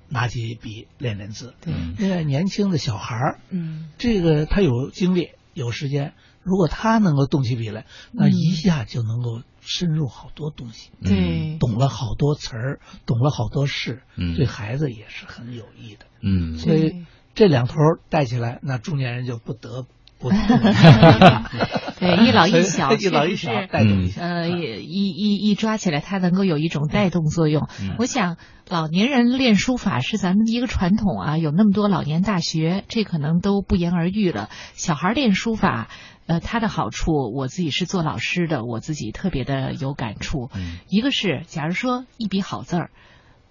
拿起笔练练字。对，另外年轻的小孩儿，嗯，这个他有精力有时间，如果他能够动起笔来，那一下就能够深入好多东西。对，懂了好多词儿，懂了好多事，嗯，对孩子也是很有益的。嗯，所以这两头带起来，那中年人就不得。对，一老一小，一老一小带动一下，呃，一一一抓起来，它能够有一种带动作用。我想，老年人练书法是咱们的一个传统啊，有那么多老年大学，这可能都不言而喻了。小孩练书法，呃，它的好处，我自己是做老师的，我自己特别的有感触。一个是，假如说一笔好字儿。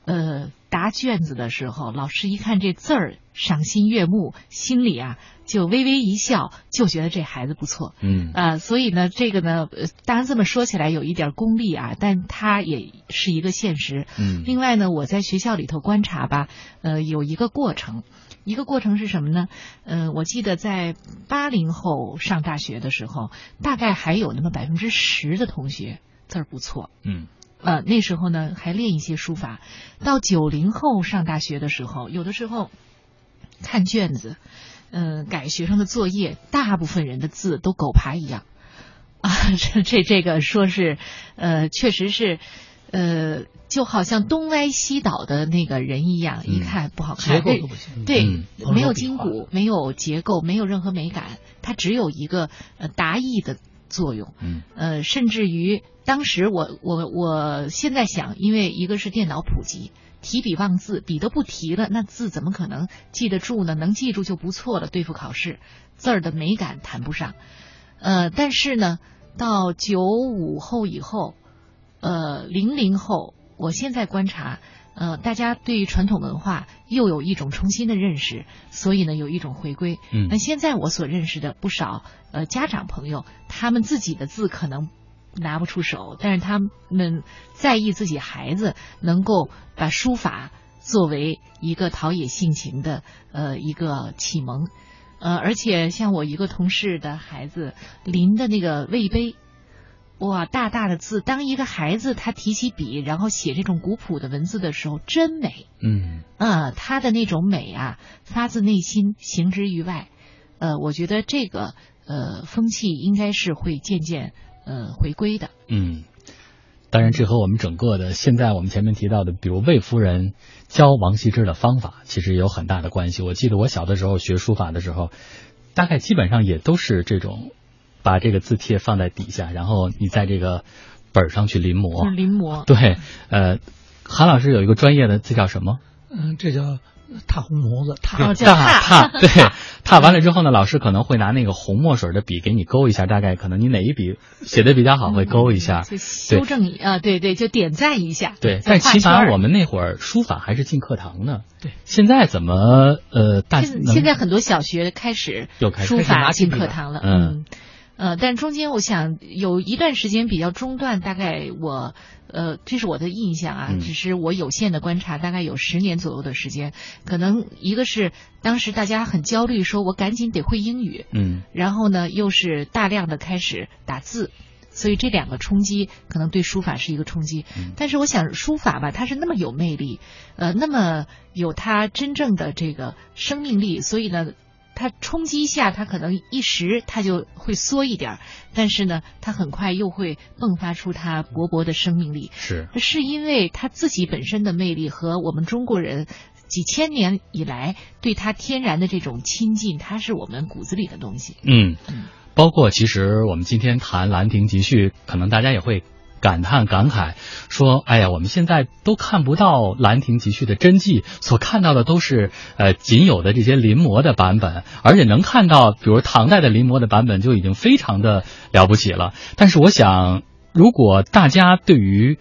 呃，答卷子的时候，老师一看这字儿赏心悦目，心里啊就微微一笑，就觉得这孩子不错。嗯啊，所以呢，这个呢，当然这么说起来有一点功利啊，但它也是一个现实。嗯。另外呢，我在学校里头观察吧，呃，有一个过程，一个过程是什么呢？呃，我记得在八零后上大学的时候，大概还有那么百分之十的同学字儿不错。嗯。呃，那时候呢还练一些书法，到九零后上大学的时候，有的时候看卷子，嗯，改学生的作业，大部分人的字都狗爬一样，啊，这这这个说是，呃，确实是，呃，就好像东歪西倒的那个人一样，一看不好看，结构不行，对，没有筋骨，没有结构，没有任何美感，它只有一个呃达意的。作用，嗯，呃，甚至于当时我我我现在想，因为一个是电脑普及，提笔忘字，笔都不提了，那字怎么可能记得住呢？能记住就不错了，对付考试，字儿的美感谈不上，呃，但是呢，到九五后以后，呃，零零后，我现在观察。呃，大家对于传统文化又有一种重新的认识，所以呢，有一种回归。嗯，那现在我所认识的不少呃家长朋友，他们自己的字可能拿不出手，但是他们在意自己孩子能够把书法作为一个陶冶性情的呃一个启蒙。呃，而且像我一个同事的孩子临的那个魏碑。哇，大大的字，当一个孩子他提起笔，然后写这种古朴的文字的时候，真美。嗯，啊，他的那种美啊，发自内心，行之于外。呃，我觉得这个呃风气应该是会渐渐呃回归的。嗯，当然，这和我们整个的现在我们前面提到的，比如魏夫人教王羲之的方法，其实有很大的关系。我记得我小的时候学书法的时候，大概基本上也都是这种。把这个字帖放在底下，然后你在这个本上去临摹。临摹。对，呃，韩老师有一个专业的，这叫什么？嗯，这叫踏红模子。踏踏踏。对，踏完了之后呢，老师可能会拿那个红墨水的笔给你勾一下，大概可能你哪一笔写的比较好，会勾一下。修正啊，对对，就点赞一下。对，但起码我们那会儿书法还是进课堂呢。对。现在怎么呃大？现在很多小学开始书法进课堂了。嗯。呃，但中间我想有一段时间比较中断，大概我呃，这是我的印象啊，只是我有限的观察，大概有十年左右的时间。可能一个是当时大家很焦虑，说我赶紧得会英语，嗯，然后呢又是大量的开始打字，所以这两个冲击可能对书法是一个冲击。但是我想书法吧，它是那么有魅力，呃，那么有它真正的这个生命力，所以呢。它冲击下，它可能一时它就会缩一点儿，但是呢，它很快又会迸发出它勃勃的生命力。是，是因为它自己本身的魅力和我们中国人几千年以来对它天然的这种亲近，它是我们骨子里的东西。嗯，包括其实我们今天谈《兰亭集序》，可能大家也会。感叹感慨说：“哎呀，我们现在都看不到《兰亭集序》的真迹，所看到的都是呃仅有的这些临摹的版本，而且能看到，比如唐代的临摹的版本就已经非常的了不起了。但是我想，如果大家对于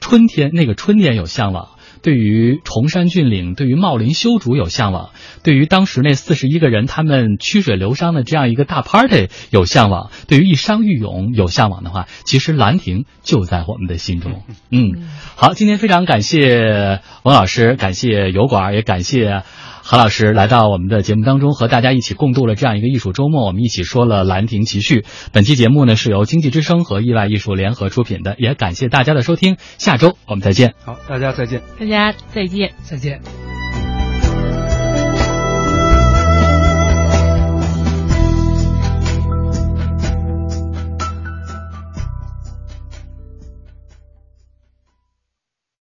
春天那个春天有向往。”对于崇山峻岭，对于茂林修竹有向往；对于当时那四十一个人他们曲水流觞的这样一个大 party 有向往；对于一觞一咏有向往的话，其实兰亭就在我们的心中。嗯，好，今天非常感谢王老师，感谢油管，也感谢。韩老师来到我们的节目当中，和大家一起共度了这样一个艺术周末。我们一起说了《兰亭集序》。本期节目呢是由经济之声和意外艺术联合出品的，也感谢大家的收听。下周我们再见。好，大家再见。大家再见，再见。